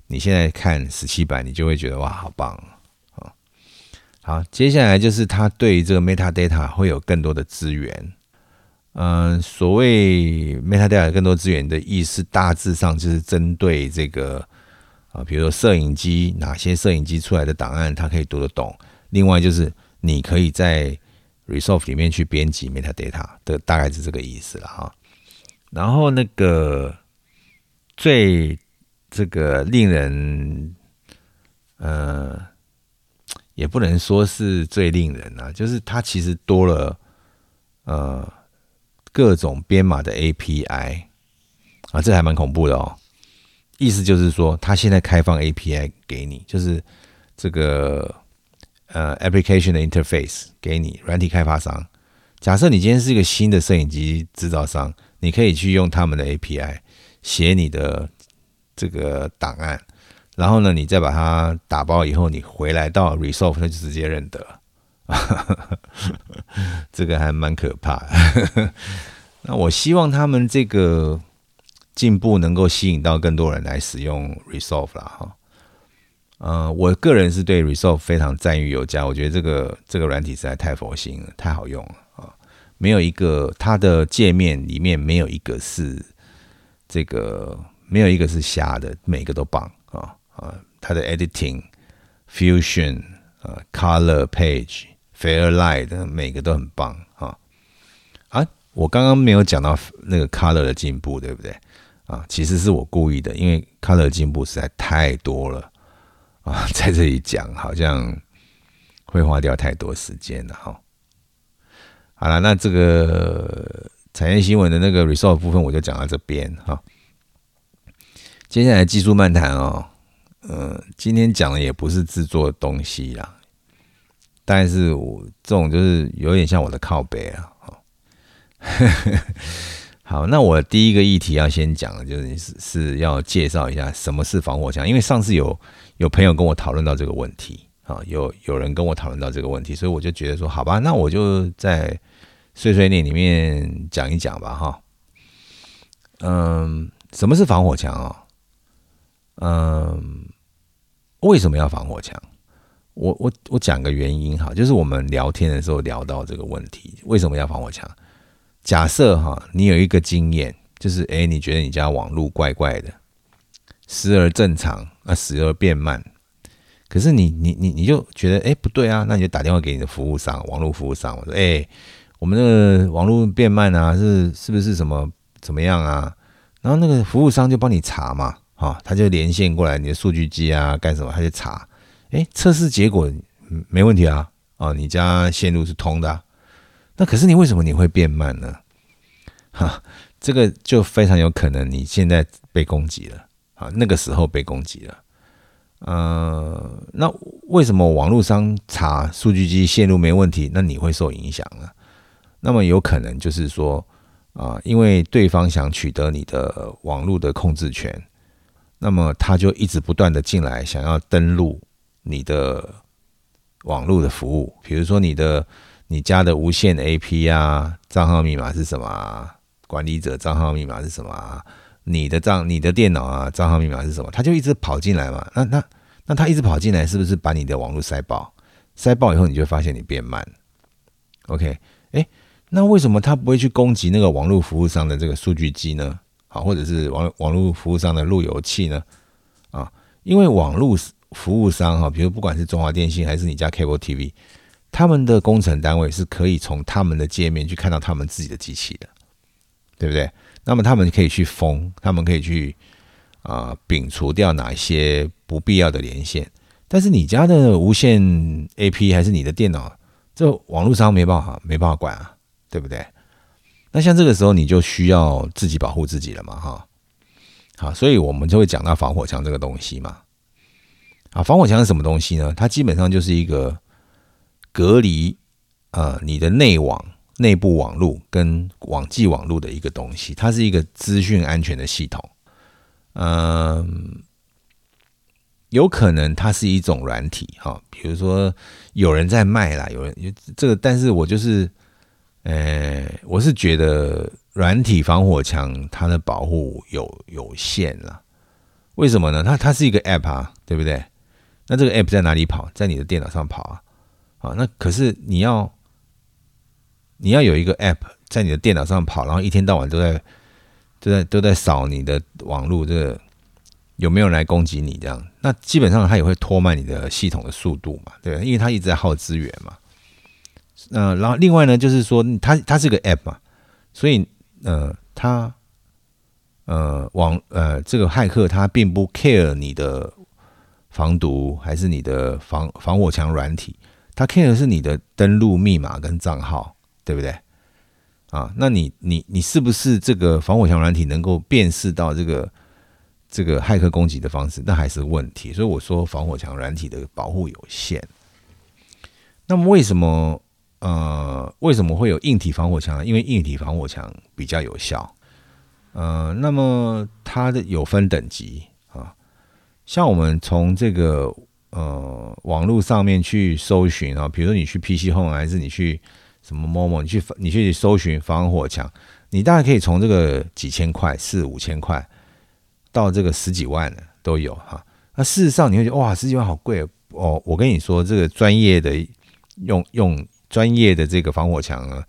你现在看十七版，你就会觉得哇，好棒啊！好，接下来就是它对于这个 metadata 会有更多的资源。嗯，所谓 metadata 更多资源的意思，大致上就是针对这个啊，比如说摄影机哪些摄影机出来的档案，它可以读得懂。另外就是你可以在 resolve 里面去编辑 metadata 的，大概是这个意思了哈。然后那个最这个令人呃，也不能说是最令人啊，就是它其实多了呃各种编码的 API 啊，这还蛮恐怖的哦。意思就是说，他现在开放 API 给你，就是这个呃 application 的 interface 给你软体开发商。假设你今天是一个新的摄影机制造商。你可以去用他们的 API 写你的这个档案，然后呢，你再把它打包以后，你回来到 resolve，那就直接认得，这个还蛮可怕。那我希望他们这个进步能够吸引到更多人来使用 resolve 啦，哈。呃，我个人是对 resolve 非常赞誉有加，我觉得这个这个软体实在太佛心了，太好用了啊！没有一个它的界面里面没有一个是这个没有一个是瞎的，每个都棒啊！啊，它的 editing、fusion、啊 color page、fairlight 每个都很棒啊！啊，我刚刚没有讲到那个 color 的进步，对不对？啊，其实是我故意的，因为 color 进步实在太多了啊，在这里讲好像会花掉太多时间了哈。好了，那这个产业新闻的那个 result 部分我就讲到这边哈。接下来技术漫谈哦。呃，今天讲的也不是制作东西啦，但是我这种就是有点像我的靠背啊。好，那我第一个议题要先讲的就是是是要介绍一下什么是防火墙，因为上次有有朋友跟我讨论到这个问题啊，有有人跟我讨论到这个问题，所以我就觉得说，好吧，那我就在碎碎念里面讲一讲吧，哈。嗯，什么是防火墙啊？嗯。为什么要防火墙？我我我讲个原因哈，就是我们聊天的时候聊到这个问题，为什么要防火墙？假设哈，你有一个经验，就是哎，你觉得你家网络怪怪的，时而正常啊，时而变慢，可是你你你你就觉得哎不对啊，那你就打电话给你的服务商，网络服务商，我说哎，我们那个网络变慢啊，是是不是什么怎么样啊？然后那个服务商就帮你查嘛。哈，他就连线过来你的数据机啊，干什么？他就查，哎，测试结果没问题啊，哦，你家线路是通的。那可是你为什么你会变慢呢？哈，这个就非常有可能你现在被攻击了，啊，那个时候被攻击了。呃，那为什么网络商查数据机线路没问题，那你会受影响呢？那么有可能就是说，啊，因为对方想取得你的网络的控制权。那么他就一直不断的进来，想要登录你的网络的服务，比如说你的你家的无线 AP 啊，账号密码是什么？管理者账号密码是什么？你的账你的电脑啊，账号密码是什么？他就一直跑进来嘛。那那那他一直跑进来，是不是把你的网络塞爆？塞爆以后，你就发现你变慢。OK，哎，那为什么他不会去攻击那个网络服务商的这个数据机呢？好，或者是网网络服务商的路由器呢？啊，因为网络服务商哈，比如不管是中华电信还是你家 Cable TV，他们的工程单位是可以从他们的界面去看到他们自己的机器的，对不对？那么他们可以去封，他们可以去啊摒除掉哪一些不必要的连线。但是你家的无线 AP 还是你的电脑，这网络商没办法没办法管啊，对不对？那像这个时候，你就需要自己保护自己了嘛，哈，好，所以我们就会讲到防火墙这个东西嘛，啊，防火墙是什么东西呢？它基本上就是一个隔离呃你的内网、内部网络跟网际网络的一个东西，它是一个资讯安全的系统，嗯，有可能它是一种软体，哈，比如说有人在卖啦，有人这个，但是我就是。呃，我是觉得软体防火墙它的保护有有限了。为什么呢？它它是一个 App 啊，对不对？那这个 App 在哪里跑？在你的电脑上跑啊。啊，那可是你要你要有一个 App 在你的电脑上跑，然后一天到晚都在都在都在扫你的网络，这个有没有人来攻击你？这样，那基本上它也会拖慢你的系统的速度嘛，对因为它一直在耗资源嘛。呃，然后另外呢，就是说它它是个 app 嘛，所以呃，它呃网呃这个骇客他并不 care 你的防毒还是你的防防火墙软体，它 care 的是你的登录密码跟账号，对不对？啊，那你你你是不是这个防火墙软体能够辨识到这个这个骇客攻击的方式？那还是问题。所以我说防火墙软体的保护有限。那么为什么？呃，为什么会有硬体防火墙？因为硬体防火墙比较有效。呃，那么它的有分等级，像我们从这个呃网络上面去搜寻啊，比如说你去 PC Home 还是你去什么某某，你去你去搜寻防火墙，你大概可以从这个几千块、四五千块到这个十几万的都有哈。那事实上你会觉得哇，十几万好贵哦！我跟你说，这个专业的用用专业的这个防火墙啊，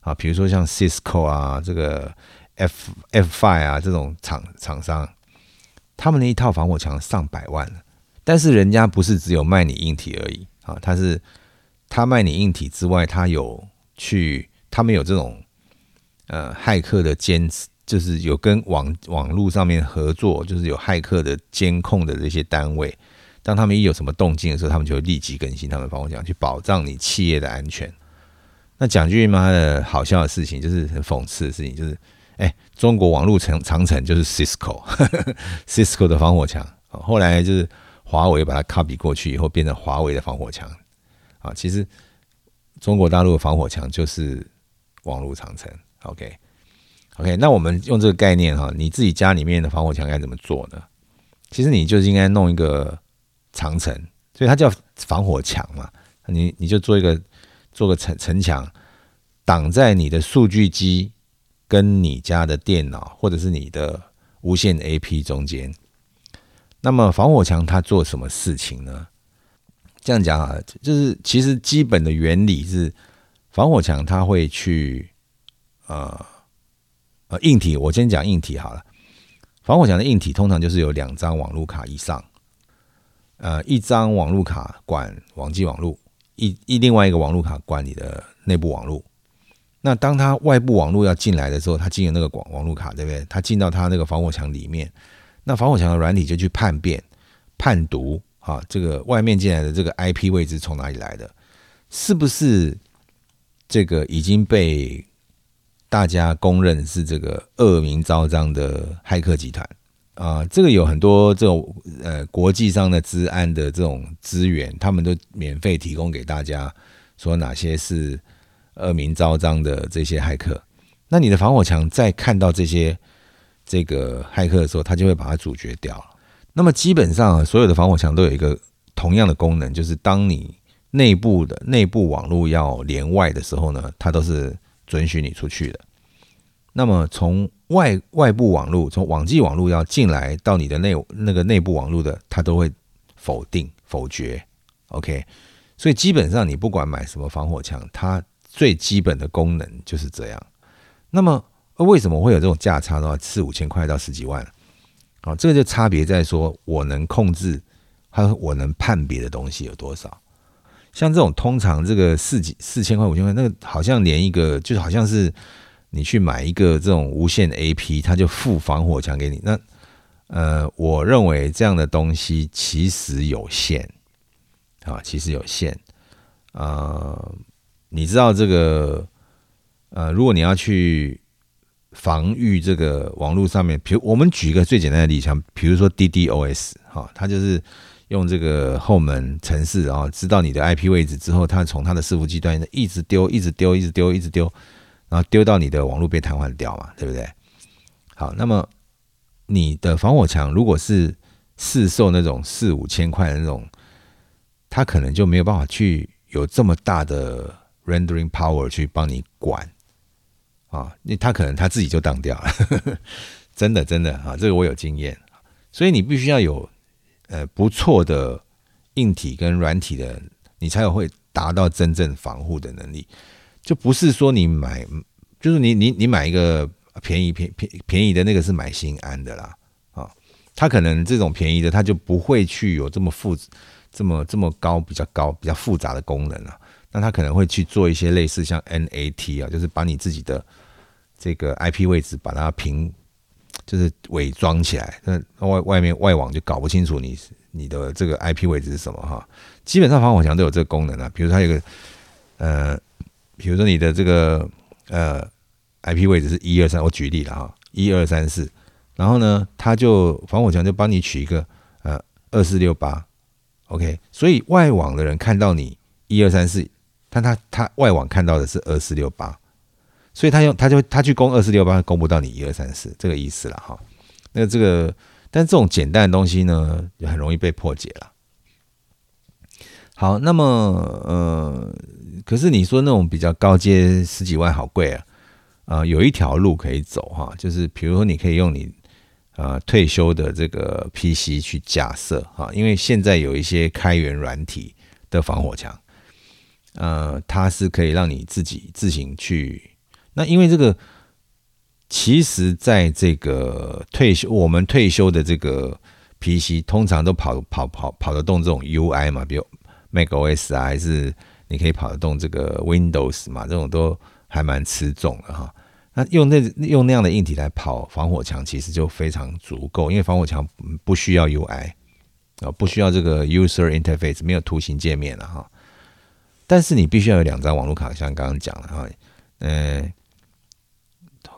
啊，比如说像 Cisco 啊，这个 F F Five 啊这种厂厂商，他们那一套防火墙上百万了但是人家不是只有卖你硬体而已啊，他是他卖你硬体之外，他有去他们有这种呃骇客的监，就是有跟网网络上面合作，就是有骇客的监控的这些单位，当他们一有什么动静的时候，他们就会立即更新他们防火墙，去保障你企业的安全。那讲句妈的好笑的事情，就是很讽刺的事情，就是哎，中国网络长长城就是 Cisco，Cisco 的防火墙，后来就是华为把它 copy 过去以后，变成华为的防火墙啊。其实中国大陆的防火墙就是网络长城。OK，OK，那我们用这个概念哈，你自己家里面的防火墙该怎么做呢？其实你就是应该弄一个长城，所以它叫防火墙嘛。你你就做一个。做个城城墙，挡在你的数据机跟你家的电脑或者是你的无线 AP 中间。那么防火墙它做什么事情呢？这样讲啊，就是其实基本的原理是，防火墙它会去呃呃硬体，我先讲硬体好了。防火墙的硬体通常就是有两张网络卡以上，呃，一张网络卡管网际网络。一一另外一个网络卡管你的内部网络，那当他外部网络要进来的时候，他进了那个网网络卡，对不对？他进到他那个防火墙里面，那防火墙的软体就去判辨、判读啊，这个外面进来的这个 IP 位置从哪里来的，是不是这个已经被大家公认是这个恶名昭彰的骇客集团？啊，这个有很多这种呃国际上的治安的这种资源，他们都免费提供给大家，说哪些是恶名昭彰的这些骇客。那你的防火墙在看到这些这个骇客的时候，他就会把它阻绝掉。那么基本上所有的防火墙都有一个同样的功能，就是当你内部的内部网络要连外的时候呢，它都是准许你出去的。那么从外外部网络，从网际网络要进来到你的内那个内部网络的，它都会否定否决。OK，所以基本上你不管买什么防火墙，它最基本的功能就是这样。那么为什么会有这种价差的话，四五千块到十几万？好，这个就差别在说我能控制，还有我能判别的东西有多少。像这种通常这个四几四千块五千块，那个好像连一个就是好像是。你去买一个这种无线 AP，它就附防火墙给你。那呃，我认为这样的东西其实有限啊，其实有限。呃，你知道这个呃，如果你要去防御这个网络上面，比如我们举一个最简单的例子，比如说 DDoS 哈，它就是用这个后门城市，然后知道你的 IP 位置之后，它从它的伺服器端一直丢，一直丢，一直丢，一直丢。然后丢到你的网络被瘫痪掉嘛，对不对？好，那么你的防火墙如果是市售那种四五千块的那种，它可能就没有办法去有这么大的 rendering power 去帮你管。啊，那他可能他自己就当掉了，真的真的啊，这个我有经验，所以你必须要有呃不错的硬体跟软体的，你才有会达到真正防护的能力。就不是说你买，就是你你你买一个便宜便便便宜的那个是买心安的啦。啊，他可能这种便宜的他就不会去有这么复这么这么高比较高比较复杂的功能啊，那他可能会去做一些类似像 NAT 啊，就是把你自己的这个 IP 位置把它平，就是伪装起来，那外外面外网就搞不清楚你你的这个 IP 位置是什么哈。基本上防火墙都有这个功能啊，比如它有个呃。比如说你的这个呃 IP 位置是一二三，我举例了哈，一二三四，然后呢，它就防火墙就帮你取一个呃二四六八，OK，所以外网的人看到你一二三四，但他他外网看到的是二四六八，所以他用他就他去攻二四六八，攻不到你一二三四这个意思了哈。那这个但这种简单的东西呢，就很容易被破解了。好，那么呃，可是你说那种比较高阶十几万好贵啊，啊，有一条路可以走哈，就是比如说你可以用你呃退休的这个 PC 去架设哈，因为现在有一些开源软体的防火墙，呃，它是可以让你自己自行去。那因为这个，其实在这个退休，我们退休的这个 PC 通常都跑跑跑跑得动这种 UI 嘛，比如。macOS 啊，还是你可以跑得动这个 Windows 嘛？这种都还蛮吃重的哈。那用那用那样的硬体来跑防火墙，其实就非常足够，因为防火墙不需要 UI 啊，不需要这个 User Interface，没有图形界面了哈。但是你必须要有两张网络卡，像刚刚讲的哈，呃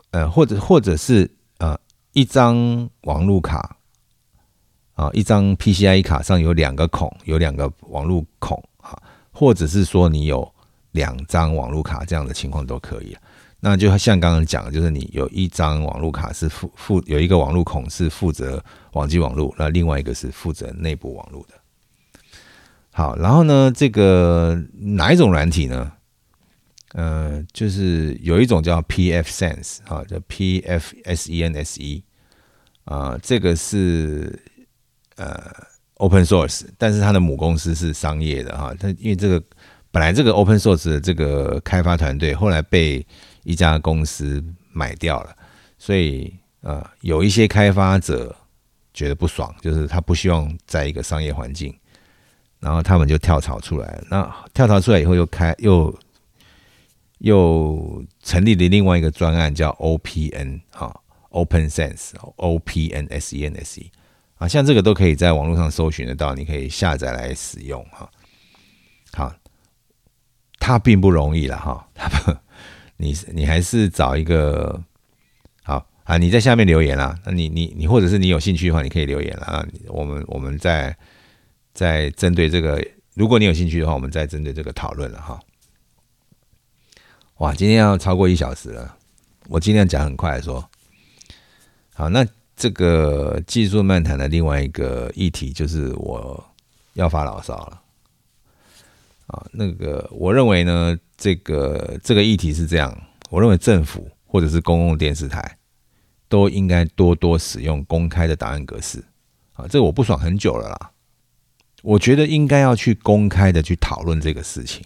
呃，或者或者是呃一张网络卡。啊，一张 PCIe 卡上有两个孔，有两个网络孔啊，或者是说你有两张网络卡这样的情况都可以。那就像刚刚讲的，就是你有一张网络卡是负负有一个网络孔是负责网际网路，那另外一个是负责内部网络的。好，然后呢，这个哪一种软体呢？呃，就是有一种叫 pfSense 啊，叫 pfSense 啊，这个是。呃，open source，但是它的母公司是商业的哈。它因为这个本来这个 open source 的这个开发团队后来被一家公司买掉了，所以呃，有一些开发者觉得不爽，就是他不希望在一个商业环境，然后他们就跳槽出来了。那跳槽出来以后，又开又又成立了另外一个专案，叫 OPN 哈，Open Sense，O P N S E N S E。啊，像这个都可以在网络上搜寻得到，你可以下载来使用哈。好，它并不容易了哈。它不，你你还是找一个好啊。你在下面留言啦。那你你你或者是你有兴趣的话，你可以留言了啊。我们我们在在针对这个，如果你有兴趣的话，我们再针对这个讨论了哈。哇，今天要超过一小时了。我尽量讲很快说。好，那。这个技术漫谈的另外一个议题就是我要发牢骚了啊！那个我认为呢，这个这个议题是这样，我认为政府或者是公共电视台都应该多多使用公开的档案格式啊！这个我不爽很久了啦，我觉得应该要去公开的去讨论这个事情，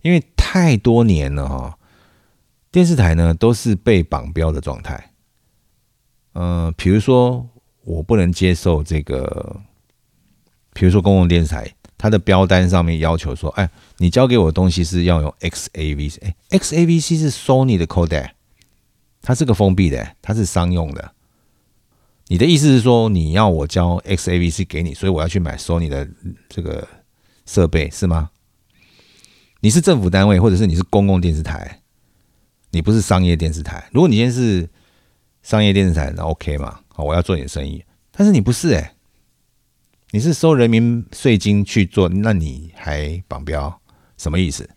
因为太多年了哈，电视台呢都是被绑标的状态。嗯，比如说我不能接受这个，比如说公共电视台，它的标单上面要求说，哎，你交给我的东西是要用 XAVC，哎，XAVC 是 Sony 的 Codec，它是个封闭的，它是商用的。你的意思是说，你要我交 XAVC 给你，所以我要去买 Sony 的这个设备是吗？你是政府单位，或者是你是公共电视台，你不是商业电视台。如果你今天是商业电视台那 OK 嘛？好，我要做你的生意，但是你不是哎，你是收人民税金去做，那你还绑标什么意思？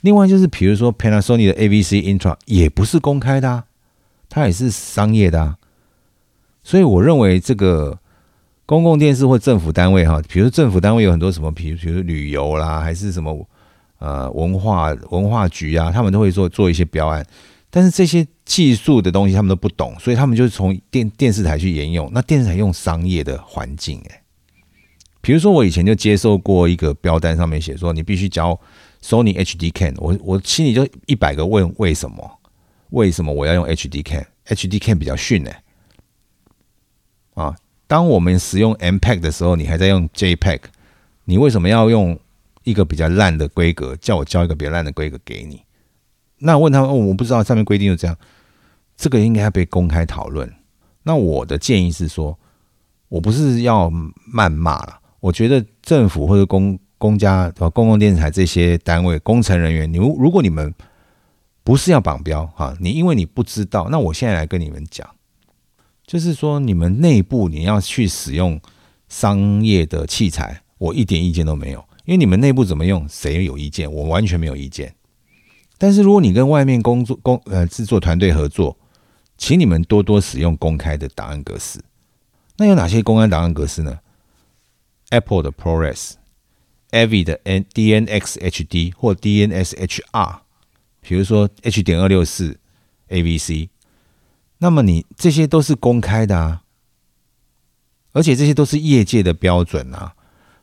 另外就是，比如说 Panasonic 的 AVC Intra 也不是公开的啊，它也是商业的啊，所以我认为这个公共电视或政府单位哈，比如说政府单位有很多什么，比如比如旅游啦，还是什么呃文化文化局啊，他们都会做做一些标案。但是这些技术的东西他们都不懂，所以他们就是从电电视台去沿用。那电视台用商业的环境，诶，比如说我以前就接受过一个标单，上面写说你必须交 Sony HD Can，我我心里就一百个问为什么？为什么我要用 HD Can？HD Can 比较逊呢？当我们使用 MPEG 的时候，你还在用 JPEG，你为什么要用一个比较烂的规格？叫我交一个比较烂的规格给你？那问他们，哦，我不知道上面规定就这样，这个应该要被公开讨论。那我的建议是说，我不是要谩骂了。我觉得政府或者公公家啊公共电视台这些单位工程人员，你如果你们不是要绑标哈，你因为你不知道，那我现在来跟你们讲，就是说你们内部你要去使用商业的器材，我一点意见都没有，因为你们内部怎么用，谁有意见，我完全没有意见。但是如果你跟外面工作工呃制作团队合作，请你们多多使用公开的档案格式。那有哪些公开档案格式呢？Apple 的 ProRes、Avi 的 N DNX HD 或 DNS HR，比如说 H 点二六四 AVC，那么你这些都是公开的啊，而且这些都是业界的标准啊，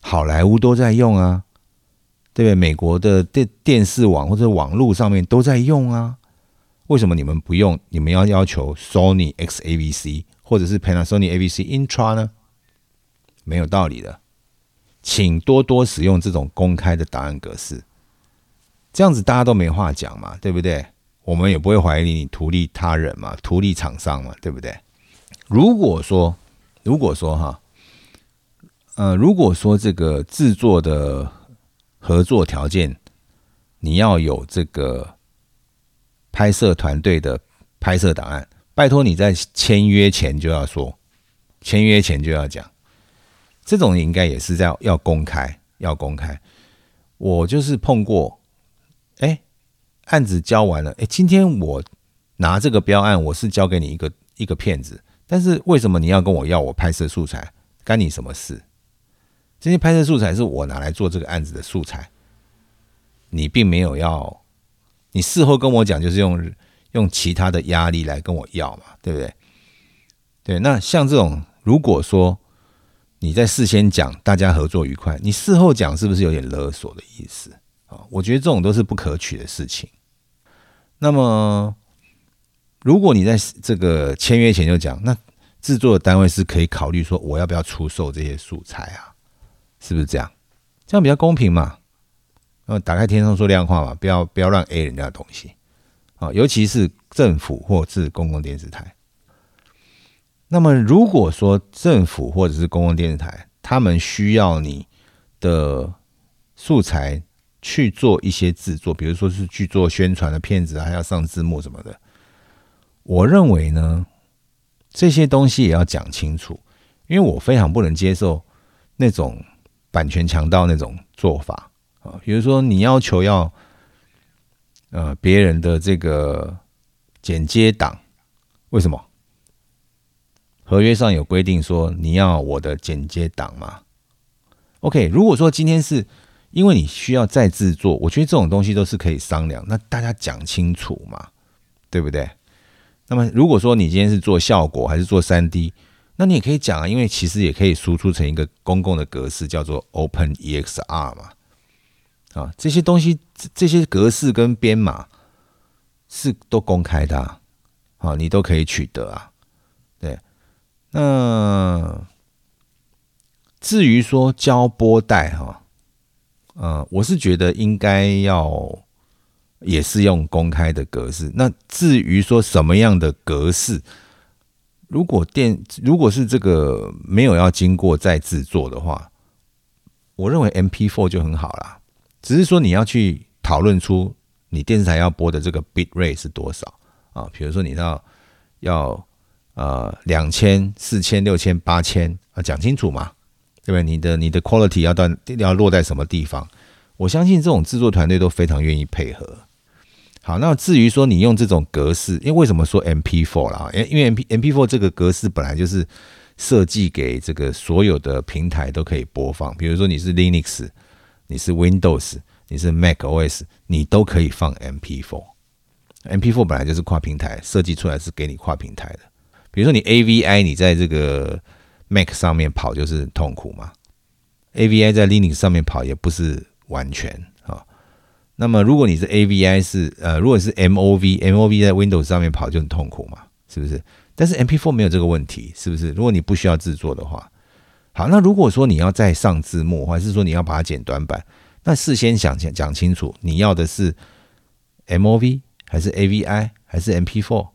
好莱坞都在用啊，对不对？美国的电电视网或者网络上面都在用啊，为什么你们不用？你们要要求 Sony XAVC？或者是 Panasonic AVC Intra 呢？没有道理的，请多多使用这种公开的档案格式，这样子大家都没话讲嘛，对不对？我们也不会怀疑你图利他人嘛，图利厂商嘛，对不对？如果说，如果说哈，呃，如果说这个制作的合作条件，你要有这个拍摄团队的拍摄档案。拜托你在签约前就要说，签约前就要讲，这种应该也是在要公开，要公开。我就是碰过，案子交完了，哎，今天我拿这个标案，我是交给你一个一个骗子，但是为什么你要跟我要我拍摄素材？干你什么事？这些拍摄素材是我拿来做这个案子的素材，你并没有要，你事后跟我讲就是用。用其他的压力来跟我要嘛，对不对？对，那像这种，如果说你在事先讲大家合作愉快，你事后讲是不是有点勒索的意思啊？我觉得这种都是不可取的事情。那么，如果你在这个签约前就讲，那制作的单位是可以考虑说，我要不要出售这些素材啊？是不是这样？这样比较公平嘛？呃，打开天窗说亮话嘛，不要不要乱 A 人家的东西。啊，尤其是政府或是公共电视台。那么，如果说政府或者是公共电视台，他们需要你的素材去做一些制作，比如说是去做宣传的片子，还要上字幕什么的，我认为呢，这些东西也要讲清楚，因为我非常不能接受那种版权强盗那种做法啊，比如说你要求要。呃，别人的这个剪接档，为什么合约上有规定说你要我的剪接档吗？OK，如果说今天是因为你需要再制作，我觉得这种东西都是可以商量，那大家讲清楚嘛，对不对？那么如果说你今天是做效果还是做三 D，那你也可以讲啊，因为其实也可以输出成一个公共的格式，叫做 Open EXR 嘛。啊，这些东西，这些格式跟编码是都公开的，啊，你都可以取得啊。对，那至于说交波带哈，呃，我是觉得应该要也是用公开的格式。那至于说什么样的格式，如果电如果是这个没有要经过再制作的话，我认为 M P four 就很好啦。只是说你要去讨论出你电视台要播的这个 bit rate 是多少啊？比如说你要要呃两千、四千、六千、八千啊，讲清楚嘛，对不对？你的你的 quality 要到要落在什么地方？我相信这种制作团队都非常愿意配合。好，那至于说你用这种格式，因为为什么说 MP4 啦？因因为 MP MP4 这个格式本来就是设计给这个所有的平台都可以播放，比如说你是 Linux。你是 Windows，你是 Mac OS，你都可以放 MP4。MP4 本来就是跨平台设计出来，是给你跨平台的。比如说你 AVI，你在这个 Mac 上面跑就是痛苦嘛？AVI 在 Linux 上面跑也不是完全啊。那么如果你是 AVI 是呃，如果是 MOV，MOV 在 Windows 上面跑就很痛苦嘛？是不是？但是 MP4 没有这个问题，是不是？如果你不需要制作的话。好，那如果说你要再上字幕，还是说你要把它剪短板，那事先想讲讲清楚，你要的是 MOV 还是 AVI 还是 MP4？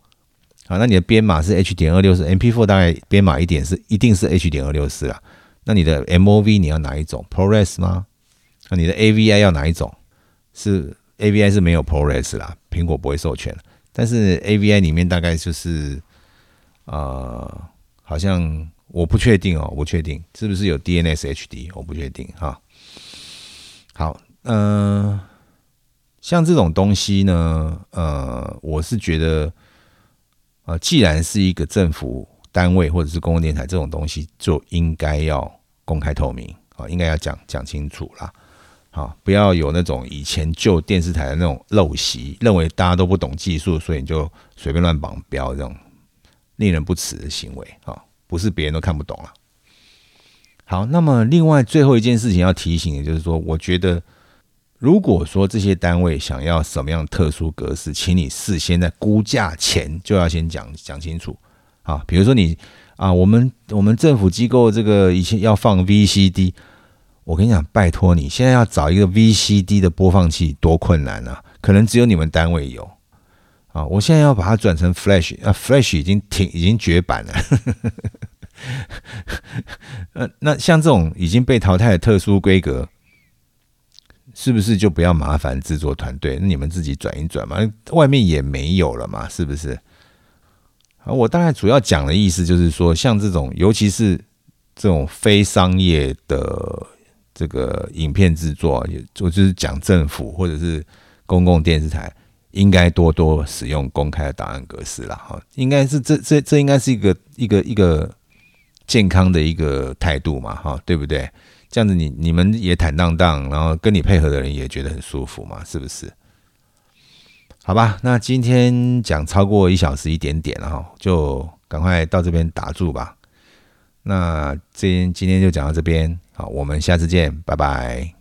啊，那你的编码是 H 点二六四，MP4 大概编码一点是一定是 H 点二六四啦。那你的 MOV 你要哪一种？ProRes 吗？那你的 AVI 要哪一种？是 AVI 是没有 ProRes 啦，苹果不会授权。但是 AVI 里面大概就是呃，好像。我不确定哦，我不确定是不是有 DNS HD，我不确定哈。好，嗯，像这种东西呢，呃，我是觉得，呃，既然是一个政府单位或者是公共电台这种东西，就应该要公开透明啊，应该要讲讲清楚啦。好，不要有那种以前旧电视台的那种陋习，认为大家都不懂技术，所以你就随便乱绑标这种令人不齿的行为啊，不是别人都看不懂了。好，那么另外最后一件事情要提醒的就是说，我觉得如果说这些单位想要什么样特殊格式，请你事先在估价前就要先讲讲清楚啊。比如说你啊，我们我们政府机构这个以前要放 VCD。我跟你讲，拜托你，现在要找一个 VCD 的播放器多困难啊！可能只有你们单位有啊。我现在要把它转成 Flash 啊，Flash 已经停，已经绝版了。呃，那像这种已经被淘汰的特殊规格，是不是就不要麻烦制作团队？那你们自己转一转嘛，外面也没有了嘛，是不是？啊，我大概主要讲的意思就是说，像这种，尤其是这种非商业的。这个影片制作，也就是讲政府或者是公共电视台应该多多使用公开的档案格式了哈，应该是这这这应该是一个一个一个健康的一个态度嘛哈，对不对？这样子你你们也坦荡荡，然后跟你配合的人也觉得很舒服嘛，是不是？好吧，那今天讲超过一小时一点点了哈，就赶快到这边打住吧。那今今天就讲到这边。好，我们下次见，拜拜。